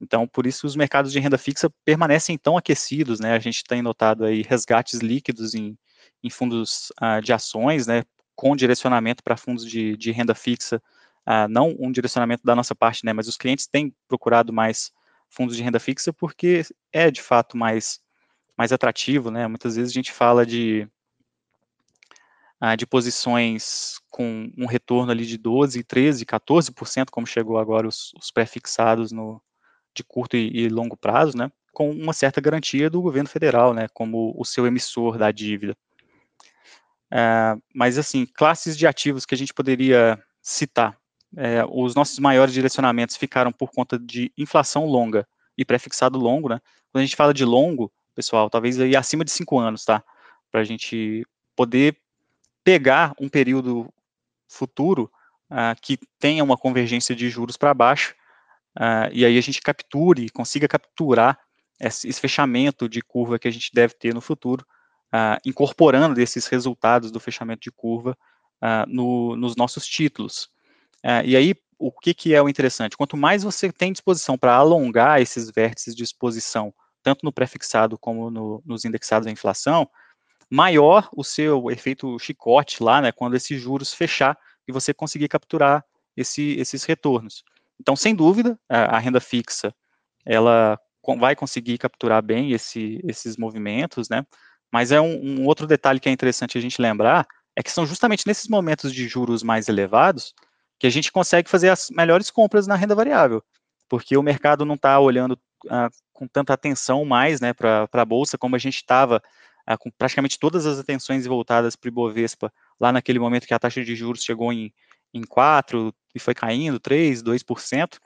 Então, por isso os mercados de renda fixa permanecem tão aquecidos, né? A gente tem notado aí resgates líquidos em, em fundos uh, de ações, né? Com direcionamento para fundos de, de, renda fixa, uh, não um direcionamento da nossa parte, né? Mas os clientes têm procurado mais fundos de renda fixa porque é de fato mais, mais atrativo, né? Muitas vezes a gente fala de uh, de posições com um retorno ali de 12, 13, 14%, como chegou agora os, os pré-fixados no, de curto e, e, longo prazo, né, com uma certa garantia do governo federal, né, como o seu emissor da dívida. É, mas, assim, classes de ativos que a gente poderia citar, é, os nossos maiores direcionamentos ficaram por conta de inflação longa e pré-fixado longo, né, quando a gente fala de longo, pessoal, talvez aí acima de cinco anos, tá, para a gente poder pegar um período futuro uh, que tenha uma convergência de juros para baixo uh, e aí a gente capture, consiga capturar esse, esse, fechamento de curva que a gente deve ter no futuro, uh, incorporando esses resultados do fechamento de curva uh, no, nos nossos títulos. e aí, o que, que é o interessante? Quanto mais você tem disposição para alongar esses vértices de exposição, tanto no prefixado como no, nos indexados à inflação, maior o seu efeito chicote lá, né, quando esses juros fechar e você conseguir capturar esse, esses retornos. Então, sem dúvida, a, renda fixa, ela vai conseguir capturar bem esse, esses movimentos, né? Mas é um, um, outro detalhe que é interessante a gente lembrar, é que são justamente nesses momentos de juros mais elevados que a gente consegue fazer as melhores compras na renda variável, porque o mercado não está olhando ah, com tanta atenção mais né, para a Bolsa, como a gente estava ah, com praticamente todas as atenções voltadas para o Ibovespa, lá naquele momento que a taxa de juros chegou em, em 4% e foi caindo, 3%, 2%,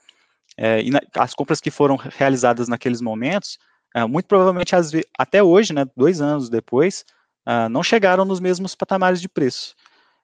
é, e na, as compras que foram realizadas naqueles momentos, é, muito provavelmente as, até hoje, né, dois anos depois, uh, não chegaram nos mesmos patamares de preço.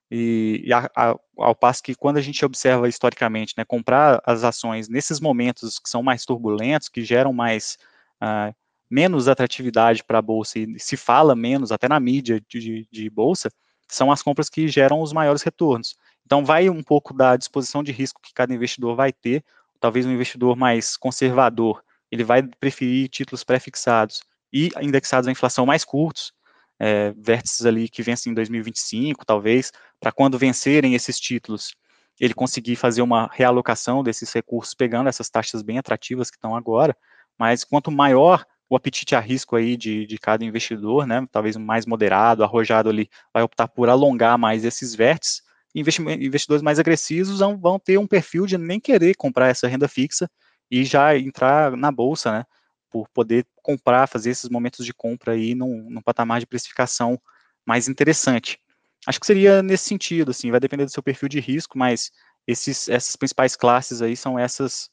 E, e a, a, ao passo que quando a gente observa historicamente, né, comprar as ações nesses momentos que são mais turbulentos, que geram mais uh, menos atratividade para a bolsa e se fala menos até na mídia de, de, bolsa, são as compras que geram os maiores retornos. Então vai um pouco da disposição de risco que cada investidor vai ter. Talvez um investidor mais conservador, ele vai preferir títulos pré-fixados e indexados à inflação mais curtos, é, vértices ali que vencem em 2025, talvez, para quando vencerem esses títulos, ele conseguir fazer uma realocação desses recursos, pegando essas taxas bem atrativas que estão agora, mas quanto maior o apetite a risco aí de, de cada investidor, né, talvez mais moderado, arrojado ali, vai optar por alongar mais esses vértices, investidores mais agressivos vão, ter um perfil de nem querer comprar essa renda fixa e já entrar na bolsa, né, por poder comprar, fazer esses momentos de compra aí num, num patamar de precificação mais interessante. Acho que seria nesse sentido, assim, vai depender do seu perfil de risco, mas esses, essas principais classes aí são essas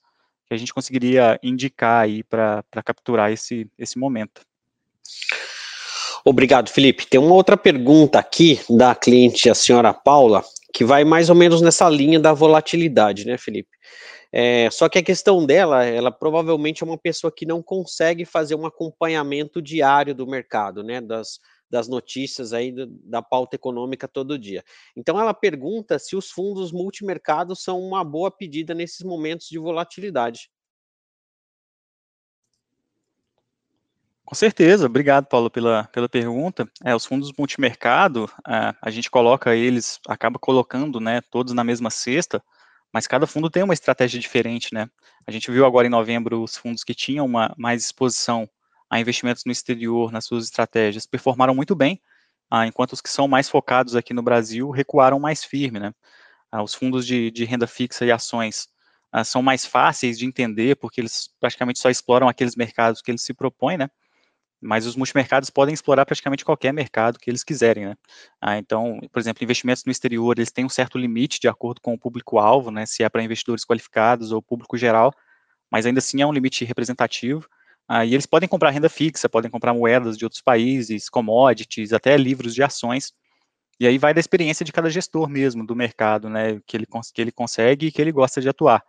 que a gente conseguiria indicar aí para capturar esse, esse momento. Obrigado, Felipe. Tem uma outra pergunta aqui da cliente, a senhora Paula, que vai mais ou menos nessa linha da volatilidade, né, Felipe? É, só que a questão dela, ela provavelmente é uma pessoa que não consegue fazer um acompanhamento diário do mercado, né? Das, das notícias aí do, da pauta econômica todo dia. Então ela pergunta se os fundos multimercados são uma boa pedida nesses momentos de volatilidade. Com certeza, obrigado, Paulo, pela, pela pergunta. É, os fundos multimercado, a, a gente coloca eles, acaba colocando, né, todos na mesma cesta, mas cada fundo tem uma estratégia diferente, né? A gente viu agora em novembro os fundos que tinham uma mais exposição a investimentos no exterior nas suas estratégias performaram muito bem, ah, enquanto os que são mais focados aqui no Brasil recuaram mais firme, né? Ah, os fundos de, de, renda fixa e ações ah, são mais fáceis de entender porque eles praticamente só exploram aqueles mercados que eles se propõem, né? Mas os multimercados podem explorar praticamente qualquer mercado que eles quiserem, né? Ah, então, por exemplo, investimentos no exterior, eles têm um certo limite de acordo com o público-alvo, né, se é para investidores qualificados ou público geral, mas ainda assim é um limite representativo, ah, e eles podem comprar renda fixa, podem comprar moedas de outros países, commodities, até livros de ações, e aí vai da experiência de cada gestor mesmo do mercado, né, que ele, que ele consegue e que ele gosta de atuar.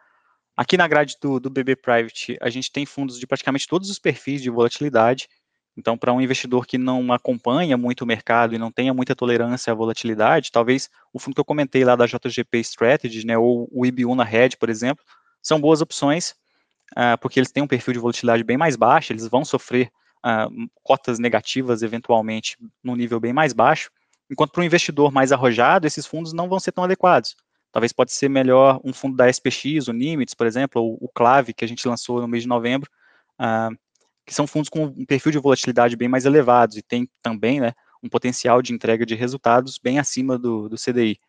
Aqui na grade do, do BB Private, a gente tem fundos de praticamente todos os perfis de volatilidade, então, para um investidor que não acompanha muito o mercado e não tenha muita tolerância à volatilidade, talvez o fundo que eu comentei lá da JGP Strategy, né, ou o Ibiúna Red, por exemplo, são boas opções, uh, porque eles têm um perfil de volatilidade bem mais baixo, eles vão sofrer uh, cotas negativas eventualmente no nível bem mais baixo, enquanto para um investidor mais arrojado, esses fundos não vão ser tão adequados. Talvez pode ser melhor um fundo da SPX, o Nimitz, por exemplo, ou o Clave, que a gente lançou no mês de novembro, uh, que são fundos com um perfil de volatilidade bem mais elevado e tem também né, um potencial de entrega de resultados bem acima do, do CDI.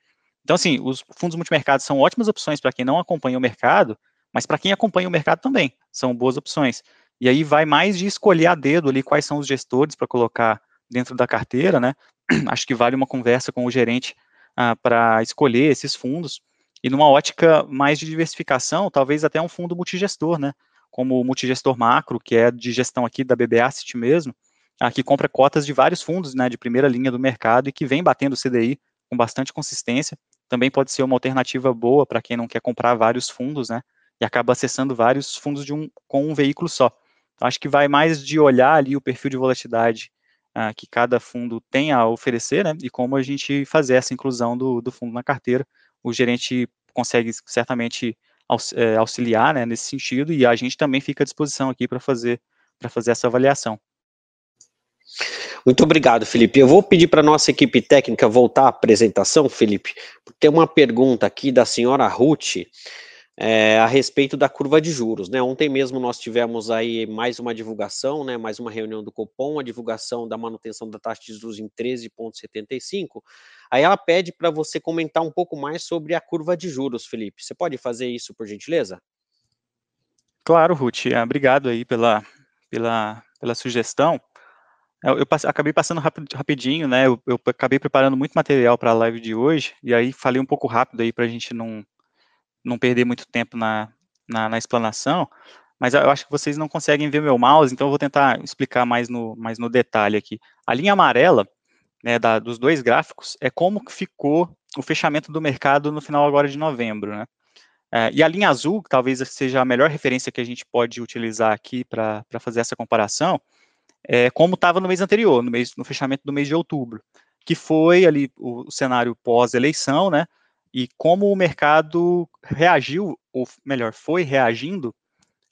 Então, assim, os fundos multimercados são ótimas opções para quem não acompanha o mercado, mas para quem acompanha o mercado também, são boas opções. E aí vai mais de escolher a dedo ali quais são os gestores para colocar dentro da carteira, né? Acho que vale uma conversa com o gerente ah, para escolher esses fundos. E numa ótica mais de diversificação, talvez até um fundo multigestor, né? Como o multigestor macro, que é de gestão aqui da BB Asset mesmo, que compra cotas de vários fundos né, de primeira linha do mercado e que vem batendo o CDI com bastante consistência. Também pode ser uma alternativa boa para quem não quer comprar vários fundos, né? E acaba acessando vários fundos de um, com um veículo só. Então, acho que vai mais de olhar ali o perfil de volatilidade uh, que cada fundo tem a oferecer, né? E como a gente fazer essa inclusão do, do fundo na carteira. O gerente consegue certamente é, auxiliar né, nesse sentido, e a gente também fica à disposição aqui para fazer, fazer essa avaliação. Muito obrigado, Felipe. Eu vou pedir para a nossa equipe técnica voltar à apresentação, Felipe. Tem uma pergunta aqui da senhora Ruth. é, a respeito da curva de juros, né? Ontem mesmo nós tivemos aí mais uma divulgação, né? Mais uma reunião do Copom, a divulgação da manutenção da taxa de juros em 13,75. Aí ela pede para você comentar um pouco mais sobre a curva de juros, Felipe. Você pode fazer isso por gentileza? Claro, Ruth. É, obrigado aí pela, pela, pela sugestão. Eu, eu passe, acabei passando rapidinho, né? Eu, eu, acabei preparando muito material para a live de hoje, e aí falei um pouco rápido aí para a gente não, não perder muito tempo na, na, na, explanação, mas eu acho que vocês não conseguem ver meu mouse, então eu vou tentar explicar mais no, mais no detalhe aqui. A linha amarela, né, da, dos dois gráficos, é como ficou o fechamento do mercado no final agora de novembro, né? É, e a linha azul, que talvez seja a melhor referência que a gente pode utilizar aqui para fazer essa comparação, é como estava no mês anterior, no, mês, no fechamento do mês de outubro, que foi ali o, o cenário pós-eleição, né? e como o mercado reagiu, ou melhor, foi reagindo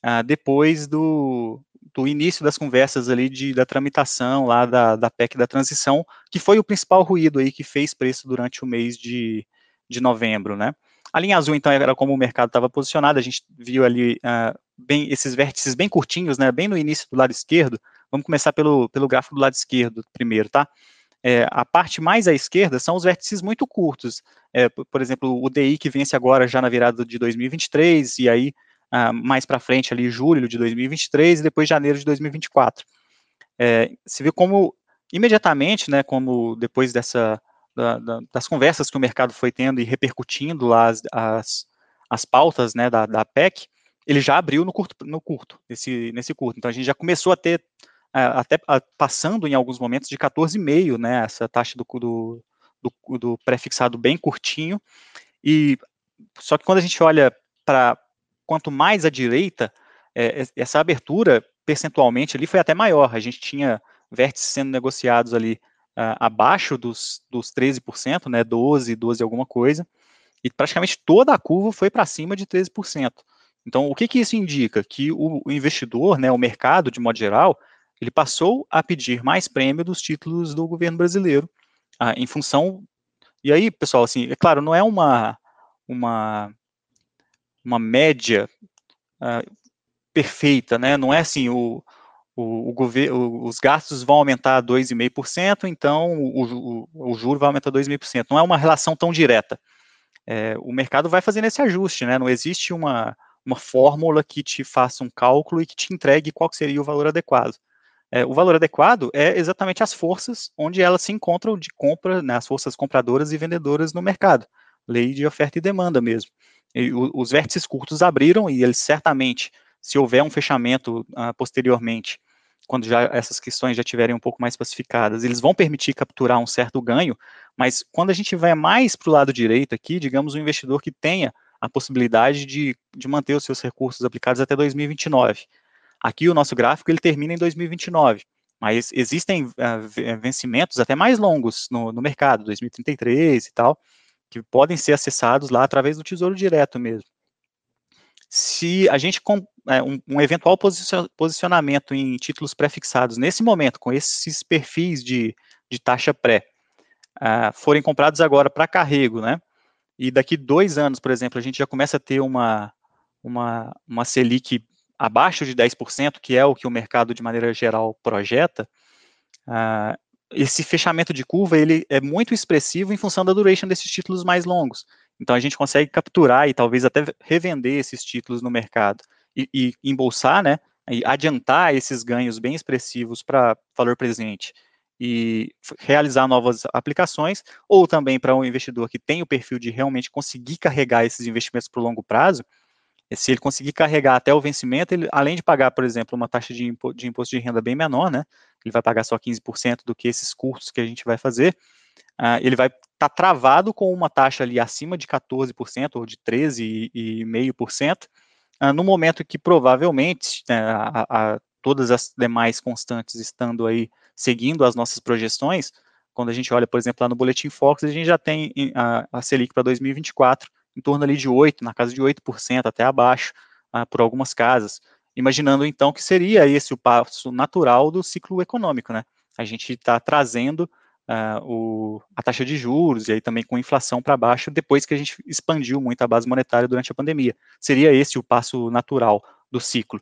ah, depois do, do início das conversas ali de, da tramitação lá da, da PEC da transição, que foi o principal ruído aí que fez preço durante o mês de, de novembro, né? A linha azul, então, era como o mercado estava posicionado, a gente viu ali ah, bem esses vértices bem curtinhos, né, bem no início do lado esquerdo, vamos começar pelo, pelo gráfico do lado esquerdo primeiro, tá? É, a parte mais à esquerda são os vértices muito curtos. É, por exemplo, o DI que vence agora já na virada de 2023, e aí ah, mais para frente ali julho de 2023 e depois janeiro de 2024. É, se viu como imediatamente, né, como depois dessa da, da, das conversas que o mercado foi tendo e repercutindo lá as, as, as pautas, né, da, da PEC, ele já abriu no curto, no curto, nesse, nesse curto. Então a gente já começou a ter até passando em alguns momentos de 14,5, né, essa taxa do, do, do, do pré-fixado bem curtinho, e só que quando a gente olha para quanto mais à direita, é, essa abertura percentualmente ali foi até maior, a gente tinha vértices sendo negociados ali uh, abaixo dos, dos 13%, né, 12, 12 alguma coisa, e praticamente toda a curva foi para cima de 13%. Então, o que, que isso indica? Que o, o investidor, né, o mercado, de modo geral, ele passou a pedir mais prêmio dos títulos do governo brasileiro, ah, em função. E aí, pessoal, assim, é claro, não é uma uma uma média ah, perfeita, né? Não é assim o o, o os gastos vão aumentar 2,5%, então o, o, o juro vai aumentar 2,5%. Não é uma relação tão direta. É, o mercado vai fazendo esse ajuste, né? Não existe uma, uma fórmula que te faça um cálculo e que te entregue qual seria o valor adequado. É, o valor adequado é exatamente as forças onde elas se encontram de compra, né, as forças compradoras e vendedoras no mercado. Lei de oferta e demanda mesmo. E o, os vértices curtos abriram e eles certamente, se houver um fechamento uh, posteriormente, quando já essas questões já tiverem um pouco mais pacificadas, eles vão permitir capturar um certo ganho, mas quando a gente vai mais para o lado direito aqui, digamos um investidor que tenha a possibilidade de, de manter os seus recursos aplicados até 2029. Aqui o nosso gráfico ele termina em 2029, mas existem uh, vencimentos até mais longos no, no mercado, 2033 e tal, que podem ser acessados lá através do Tesouro Direto mesmo. Se a gente, com, é, um, um, eventual posicionamento em títulos pré-fixados nesse momento, com esses perfis de, de taxa pré, uh, forem comprados agora para carrego, né, e daqui dois anos, por exemplo, a gente já começa a ter uma, uma, uma Selic abaixo de 10%, que é o que o mercado de maneira geral projeta, uh, esse fechamento de curva ele é muito expressivo em função da duration desses títulos mais longos. Então a gente consegue capturar e talvez até revender esses títulos no mercado e, e embolsar, né, e adiantar esses ganhos bem expressivos para valor presente e realizar novas aplicações, ou também para um investidor que tem o perfil de realmente conseguir carregar esses investimentos para o longo prazo, se ele conseguir carregar até o vencimento, ele, além de pagar, por exemplo, uma taxa de, impo de imposto de renda bem menor, né, ele vai pagar só 15% do que esses custos que a gente vai fazer, uh, ele vai estar tá travado com uma taxa ali acima de 14% ou de 13,5%, uh, ah, no momento que provavelmente né, a, a, todas as demais constantes estando aí seguindo as nossas projeções, quando a gente olha, por exemplo, lá no Boletim Fox, a gente já tem a, a Selic para 2024 em torno ali de 8%, na casa de 8%, até abaixo, ah, por algumas casas, imaginando então que seria esse o passo natural do ciclo econômico, né? A gente está trazendo uh, o, a taxa de juros, e aí também com inflação para baixo, depois que a gente expandiu muito a base monetária durante a pandemia. Seria esse o passo natural do ciclo.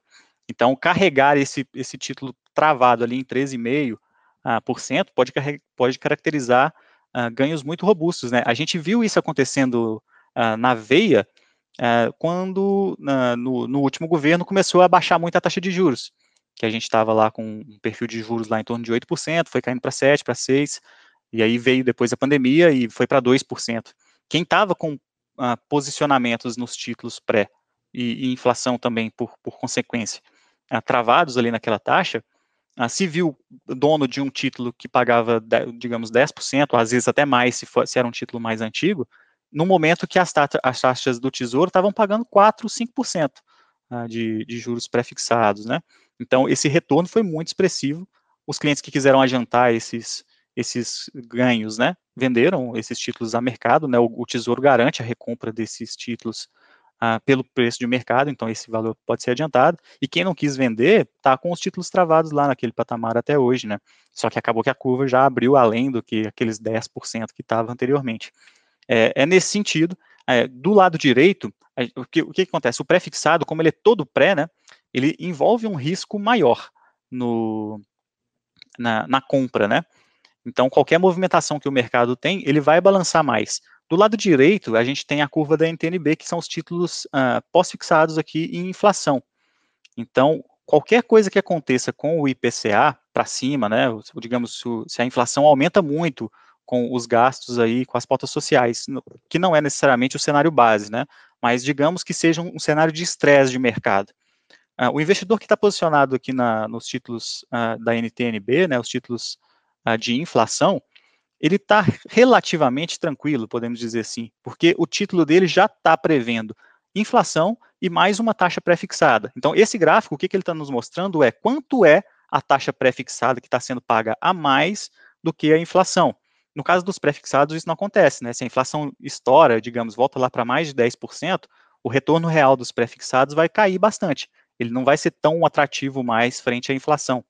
Então, carregar esse, esse título travado ali em 13,5%, uh, por cento, pode, pode caracterizar uh, ganhos muito robustos. Né? A gente viu isso acontecendo uh, na veia quando, no, no último governo, começou a baixar muito a taxa de juros que a gente estava lá com um perfil de juros lá em torno de 8%, foi caindo para 7%, para 6%, e aí veio depois a pandemia e foi para 2%. Quem estava com ah, posicionamentos nos títulos pré e, e inflação também por, por consequência, ah, travados ali naquela taxa, ah, se viu dono de um título que pagava, digamos, 10%, às vezes até mais, se, for, se era um título mais antigo, no momento que as, as taxas do Tesouro estavam pagando 4%, 5% de, de juros pré-fixados, né? Então, esse retorno foi muito expressivo. Os clientes que quiseram adiantar esses, esses ganhos, né, venderam esses títulos a mercado, né, o, o Tesouro garante a recompra desses títulos ah, pelo preço de mercado, então esse valor pode ser adiantado, e quem não quis vender, está com os títulos travados lá naquele patamar até hoje, né, só que acabou que a curva já abriu além do que aqueles 10% que estava anteriormente. É, é, nesse sentido, é, do lado direito, o, que, o que acontece? O pré-fixado, como ele é todo pré, né, ele envolve um risco maior no, na, na compra, né? Então, qualquer movimentação que o mercado tem, ele vai balançar mais. Do lado direito, a gente tem a curva da NTNB, que são os títulos uh, pós-fixados aqui em inflação. Então, qualquer coisa que aconteça com o IPCA para cima, né, digamos, se a inflação aumenta muito com os gastos aí, com as pautas sociais, que não é necessariamente o cenário base, né, mas digamos que seja um cenário de estresse de mercado. Uh, o investidor que está posicionado aqui na, nos títulos uh, da NTNB, né, os títulos uh, de inflação, ele está relativamente tranquilo, podemos dizer assim, porque o título dele já está prevendo inflação e mais uma taxa pré-fixada. Então, esse gráfico, o que, que ele está nos mostrando é quanto é a taxa pré-fixada que está sendo paga a mais do que a inflação. No caso dos pré-fixados, isso não acontece, né? Se a inflação estoura, digamos, volta lá para mais de 10%, o retorno real dos pré-fixados vai cair bastante ele não vai ser tão atrativo mais frente à inflação.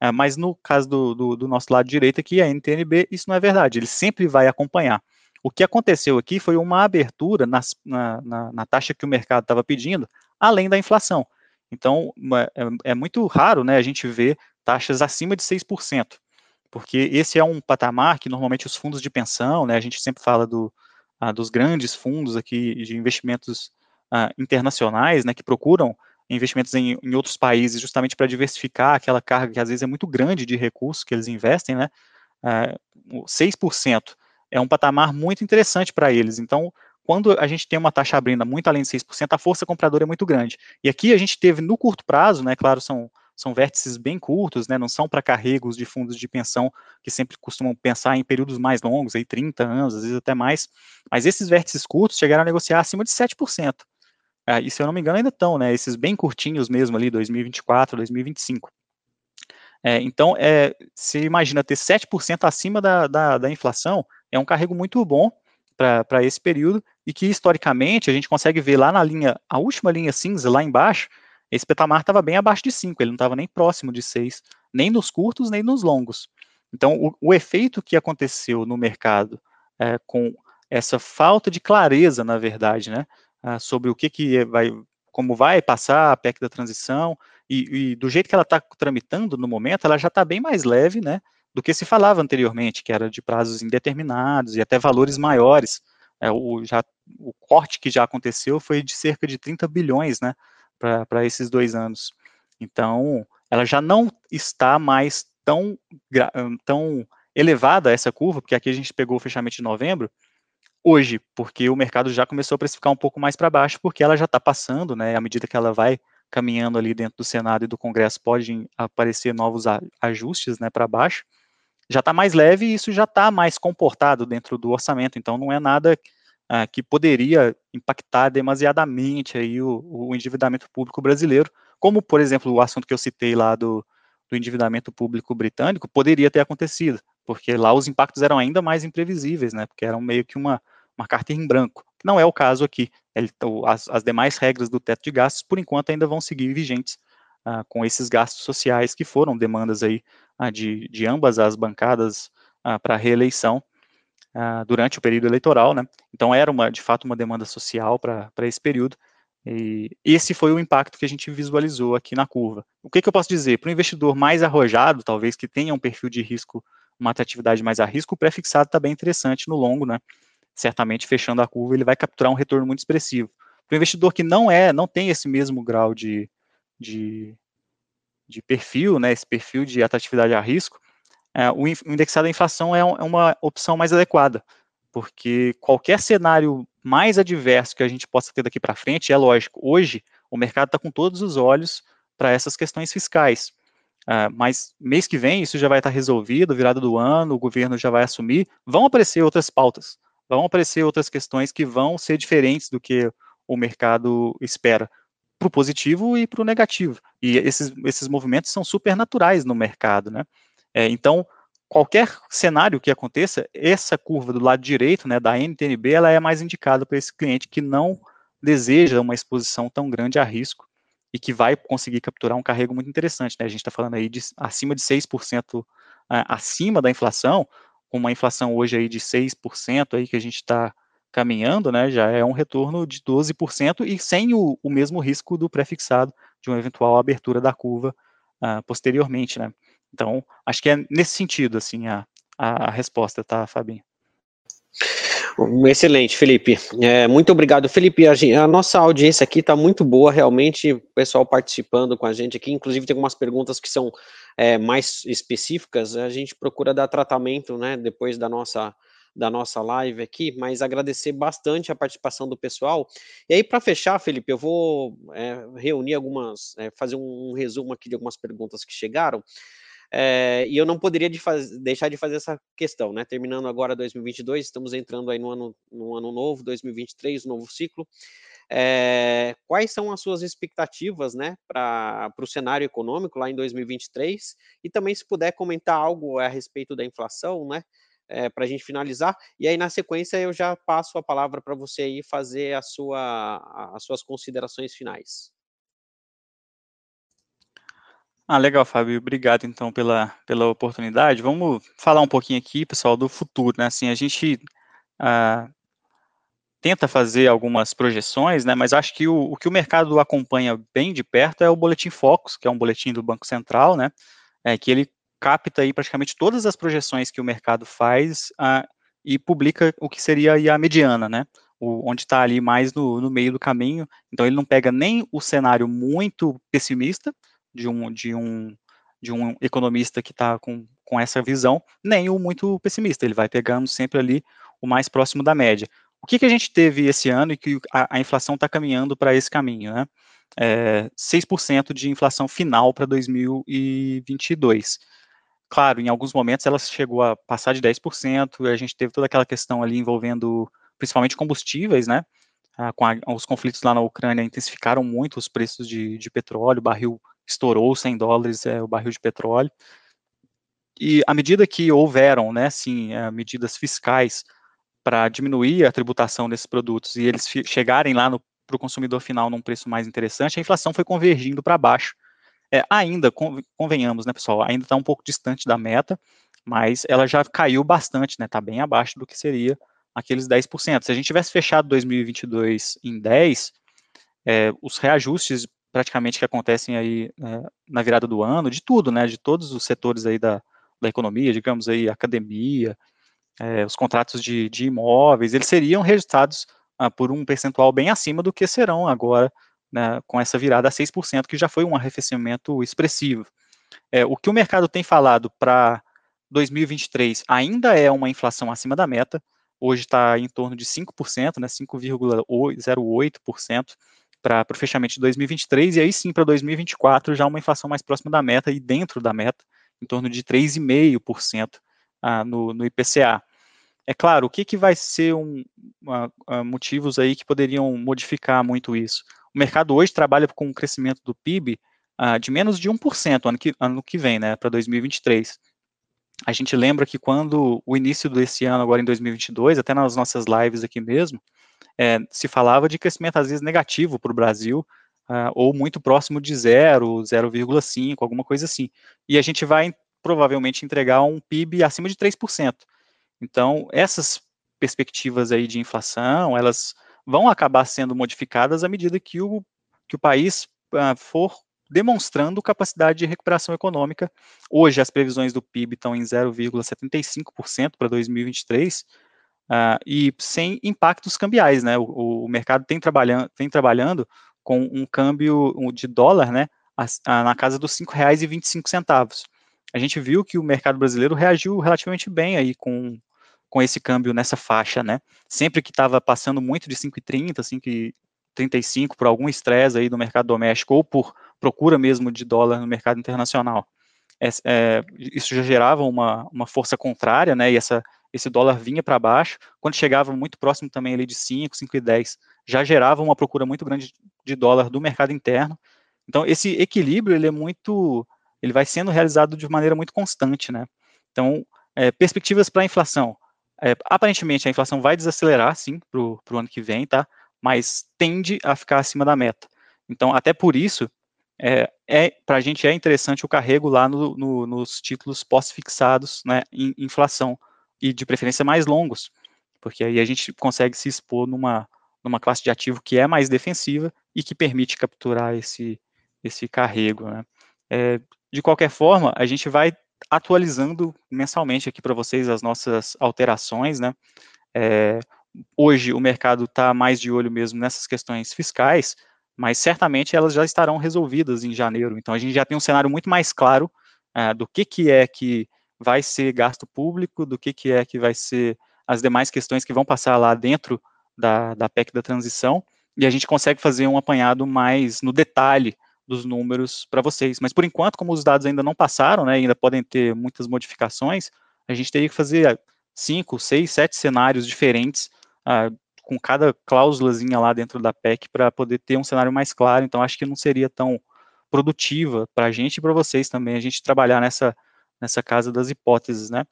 É, mas no caso do, do, do, nosso lado direito aqui, a NTNB, isso não é verdade, ele sempre vai acompanhar. O que aconteceu aqui foi uma abertura nas, na, na, na, taxa que o mercado estava pedindo, além da inflação. Então, é, é, muito raro né, a gente ver taxas acima de 6%, porque esse é um patamar que normalmente os fundos de pensão, né, a gente sempre fala do, ah, dos grandes fundos aqui de investimentos ah, internacionais, né, que procuram investimentos em, em outros países, justamente para diversificar aquela carga que às vezes é muito grande de recursos que eles investem, né? É, 6% é um patamar muito interessante para eles. Então, quando a gente tem uma taxa abrindo muito além de 6%, a força compradora é muito grande. E aqui a gente teve no curto prazo, né? Claro, são são vértices bem curtos, né, não são para carregos de fundos de pensão que sempre costumam pensar em períodos mais longos, aí 30 anos, às vezes até mais, mas esses vértices curtos chegaram a negociar acima de 7%. Ah, e se eu não me engano ainda estão, né, esses bem curtinhos mesmo ali, 2024, 2025. É, então, é, se imagina ter 7% acima da, da, da, inflação, é um carrego muito bom para esse período, e que historicamente a gente consegue ver lá na linha, a última linha cinza, lá embaixo, esse patamar estava bem abaixo de 5, ele não estava nem próximo de 6, nem nos curtos, nem nos longos. Então, o, o efeito que aconteceu no mercado é, com essa falta de clareza, na verdade, né, uh, sobre o que, que vai, como vai passar a PEC da transição, e, e do jeito que ela está tramitando no momento, ela já está bem mais leve, né, do que se falava anteriormente, que era de prazos indeterminados e até valores maiores. É, o, já, o corte que já aconteceu foi de cerca de 30 bilhões, né, para esses dois anos. Então, ela já não está mais tão, tão elevada essa curva, porque aqui a gente pegou o fechamento de novembro, hoje, porque o mercado já começou a precificar um pouco mais para baixo, porque ela já está passando, né, à medida que ela vai caminhando ali dentro do Senado e do Congresso, podem aparecer novos ajustes, né, para baixo, já está mais leve e isso já está mais comportado dentro do orçamento, então não é nada ah, que poderia impactar demasiadamente aí o, o, endividamento público brasileiro, como, por exemplo, o assunto que eu citei lá do, do endividamento público britânico, poderia ter acontecido, porque lá os impactos eram ainda mais imprevisíveis, né, porque eram meio que uma uma carta em branco. Não é o caso aqui. Ele, as, as, demais regras do teto de gastos, por enquanto, ainda vão seguir vigentes uh, com esses gastos sociais que foram demandas aí uh, de, de ambas as bancadas uh, para reeleição uh, durante o período eleitoral, né? Então era uma, de fato, uma demanda social para esse período. E esse foi o impacto que a gente visualizou aqui na curva. O que, que eu posso dizer? Para o investidor mais arrojado, talvez que tenha um perfil de risco, uma atratividade mais a risco, o pré-fixado está bem interessante no longo, né? Certamente fechando a curva, ele vai capturar um retorno muito expressivo. Para o investidor que não é, não tem esse mesmo grau de, de, de perfil, né, esse perfil de atratividade a risco, é, o indexado à inflação é, é uma opção mais adequada, porque qualquer cenário mais adverso que a gente possa ter daqui para frente, é lógico, hoje o mercado está com todos os olhos para essas questões fiscais. Uh, mas mês que vem isso já vai estar tá resolvido, virada do ano, o governo já vai assumir, vão aparecer outras pautas, vão aparecer outras questões que vão ser diferentes do que o mercado espera, para o positivo e para o negativo. E esses, esses movimentos são super naturais no mercado, né? É, então, qualquer cenário que aconteça, essa curva do lado direito, né, da NTNB, ela é mais indicada para esse cliente que não deseja uma exposição tão grande a risco e que vai conseguir capturar um carrego muito interessante, né? A gente está falando aí de acima de 6% uh, acima da inflação, com uma inflação hoje aí de 6% aí que a gente está caminhando, né, já é um retorno de 12% e sem o, o mesmo risco do prefixado de uma eventual abertura da curva uh, posteriormente, né. Então, acho que é nesse sentido, assim, a, a, resposta, tá, Fabinho? Excelente, Felipe. É, muito obrigado, Felipe. A, a nossa audiência aqui está muito boa, realmente, o pessoal participando com a gente aqui. Inclusive, tem algumas perguntas que são é, mais específicas. A gente procura dar tratamento, né, depois da nossa da nossa live aqui, mas agradecer bastante a participação do pessoal. E aí, para fechar, Felipe, eu vou é, reunir algumas, é, fazer um, um, resumo aqui de algumas perguntas que chegaram. É, e eu não poderia de faz, deixar de fazer essa questão, né? Terminando agora 2022, estamos entrando aí no ano, no ano novo, 2023, novo ciclo. É, quais são as suas expectativas, né, para o cenário econômico lá em 2023? E também, se puder comentar algo a respeito da inflação, né? é, para a gente finalizar. E aí, na sequência, eu já passo a palavra para você aí fazer a sua, as suas considerações finais. Ah, legal, Fábio. Obrigado, então, pela, pela oportunidade. Vamos falar um pouquinho aqui, pessoal, do futuro, né? Assim, a gente ah, tenta fazer algumas projeções, né? Mas acho que o, o que o mercado acompanha bem de perto é o Boletim Focus, que é um boletim do Banco Central, né? É, que ele capta aí praticamente todas as projeções que o mercado faz uh, e publica o que seria a mediana, né? O, onde está ali mais no, no, meio do caminho. Então ele não pega nem o cenário muito pessimista de um, de um, de um economista que está com, com essa visão, nem o muito pessimista. Ele vai pegando sempre ali o mais próximo da média. O que, que a gente teve esse ano e que a, a inflação está caminhando para esse caminho, né? É, 6% de inflação final para 2022. Claro, em alguns momentos ela chegou a passar de 10%, e a gente teve toda aquela questão ali envolvendo principalmente combustíveis, né? Ah, com a, os conflitos lá na Ucrânia intensificaram muito os preços de, de petróleo, barril estourou 100 dólares é, o barril de petróleo. E à medida que houveram, né, sim, é, medidas fiscais para diminuir a tributação desses produtos e eles chegarem lá para o consumidor final num preço mais interessante, a inflação foi convergindo para baixo é, ainda, convenhamos, né, pessoal, ainda está um pouco distante da meta, mas ela já caiu bastante, né, está bem abaixo do que seria aqueles 10%. Se a gente tivesse fechado 2022 em 10, é, os reajustes praticamente que acontecem aí é, na virada do ano, de tudo, né, de todos os setores aí da, da economia, digamos aí, academia, é, os contratos de, de, imóveis, eles seriam registrados ah, por um percentual bem acima do que serão agora né, com essa virada a 6%, que já foi um arrefecimento expressivo. É, o que o mercado tem falado para 2023 ainda é uma inflação acima da meta, hoje está em torno de 5%, né, 5,08% para o fechamento de 2023, e aí sim para 2024 já uma inflação mais próxima da meta e dentro da meta, em torno de 3,5% ah, no, no IPCA. É claro, o que, que vai ser um, uh, uh, motivos aí que poderiam modificar muito isso? O mercado hoje trabalha com um crescimento do PIB uh, de menos de 1% ano que, ano que vem, né, para 2023. A gente lembra que quando o início desse ano, agora em 2022, até nas nossas lives aqui mesmo, é, se falava de crescimento às vezes negativo para o Brasil, uh, ou muito próximo de zero, 0,5, alguma coisa assim. E a gente vai provavelmente entregar um PIB acima de 3%. Então, essas perspectivas aí de inflação, elas vão acabar sendo modificadas à medida que o, que o país uh, for demonstrando capacidade de recuperação econômica. Hoje, as previsões do PIB estão em 0,75% para 2023, uh, e sem impactos cambiais, né? O, o mercado tem, trabalhando, tem trabalhando com um câmbio de dólar, né, na casa dos R$ 5,25. A gente viu que o mercado brasileiro reagiu relativamente bem aí com, com esse câmbio nessa faixa, né? Sempre que estava passando muito de 5,30, 5,35 por algum estresse aí do mercado doméstico ou por procura mesmo de dólar no mercado internacional, é, é, isso já gerava uma, uma força contrária, né? E essa, esse dólar vinha para baixo. Quando chegava muito próximo também ali de 5, 5 e 10, já gerava uma procura muito grande de dólar do mercado interno. Então, esse equilíbrio, ele é muito, ele vai sendo realizado de maneira muito constante, né? Então, é, perspectivas para a inflação. É, aparentemente, a inflação vai desacelerar, sim, para o ano que vem, tá? Mas tende a ficar acima da meta. Então, até por isso, é, é para a gente é interessante o carrego lá no, no, nos títulos pós-fixados, né, em inflação, e de preferência mais longos, porque aí a gente consegue se expor numa, numa classe de ativo que é mais defensiva e que permite capturar esse, esse carrego. Né. É, de qualquer forma, a gente vai atualizando mensalmente aqui para vocês as nossas alterações, né. É, hoje o mercado está mais de olho mesmo nessas questões fiscais, mas certamente elas já estarão resolvidas em janeiro. Então a gente já tem um cenário muito mais claro uh, do que, que é que vai ser gasto público, do que, que é que vai ser as demais questões que vão passar lá dentro da, da PEC da transição, e a gente consegue fazer um apanhado mais no detalhe dos números para vocês. Mas por enquanto, como os dados ainda não passaram, né, ainda podem ter muitas modificações, a gente teria que fazer cinco, seis, sete cenários diferentes uh, com cada cláusulazinha lá dentro da PEC para poder ter um cenário mais claro. Então, acho que não seria tão produtiva para a gente e para vocês também, a gente trabalhar nessa, nessa casa das hipóteses, né?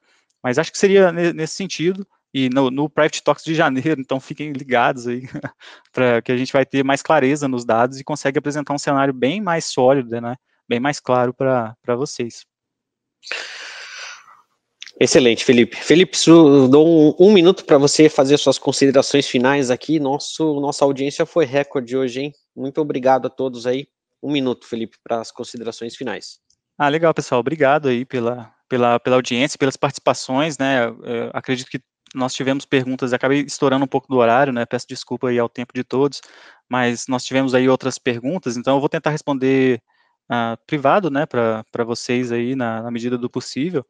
Mas acho que seria nesse sentido, e no, no Private Talks de janeiro, então fiquem ligados aí, para que a gente vai ter mais clareza nos dados e consegue apresentar um cenário bem mais sólido, né? Bem mais claro para vocês. Excelente, Felipe. Felipe, dou um, um minuto para você fazer suas considerações finais aqui. Nosso, nossa audiência foi recorde hoje, hein? Muito obrigado a todos aí. Um minuto, Felipe, para as considerações finais. Ah, legal, pessoal. Obrigado aí pela, pela, pela audiência, pelas participações, né? Eu acredito que nós tivemos perguntas, acabei estourando um pouco do horário, né? Peço desculpa aí ao tempo de todos, mas nós tivemos aí outras perguntas, então eu vou tentar responder uh, privado, né, para vocês aí na, na medida do possível.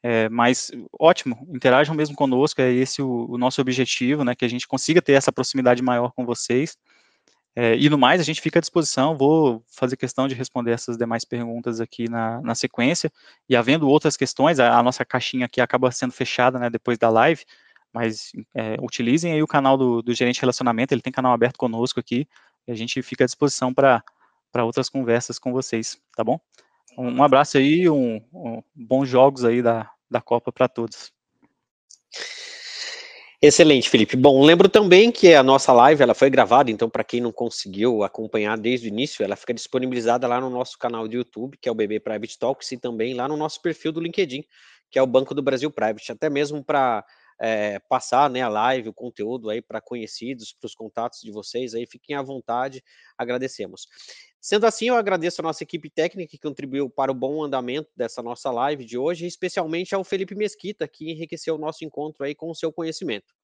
É, mas ótimo, interajam mesmo conosco, é esse o, o, nosso objetivo, né, que a gente consiga ter essa proximidade maior com vocês. É, e no mais, a gente fica à disposição, vou fazer questão de responder essas demais perguntas aqui na, na sequência, e havendo outras questões, a, a, nossa caixinha aqui acaba sendo fechada, né, depois da live, mas é, utilizem aí o canal do, do gerente relacionamento, ele tem canal aberto conosco aqui, e a gente fica à disposição para outras conversas com vocês, tá bom? Um abraço aí, um, um bons jogos aí da, da Copa para todos. Excelente, Felipe. Bom, lembro também que a nossa live ela foi gravada, então para quem não conseguiu acompanhar desde o início, ela fica disponibilizada lá no nosso canal de YouTube, que é o BB Private Talks, e também lá no nosso perfil do LinkedIn, que é o Banco do Brasil Private, até mesmo para é, passar né, a live, o conteúdo aí para conhecidos, para os contatos de vocês aí, fiquem à vontade, agradecemos. Sendo assim, eu agradeço a nossa equipe técnica que contribuiu para o bom andamento dessa nossa live de hoje, especialmente ao Felipe Mesquita, que enriqueceu o nosso encontro aí com o seu conhecimento.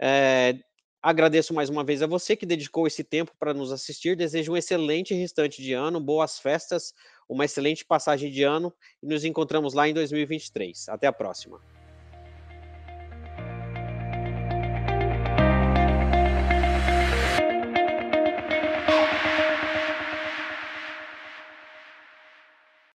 É, agradeço mais uma vez a você que dedicou esse tempo para nos assistir. Desejo um excelente restante de ano, boas festas, uma excelente passagem de ano e nos encontramos lá em 2023. Até a próxima.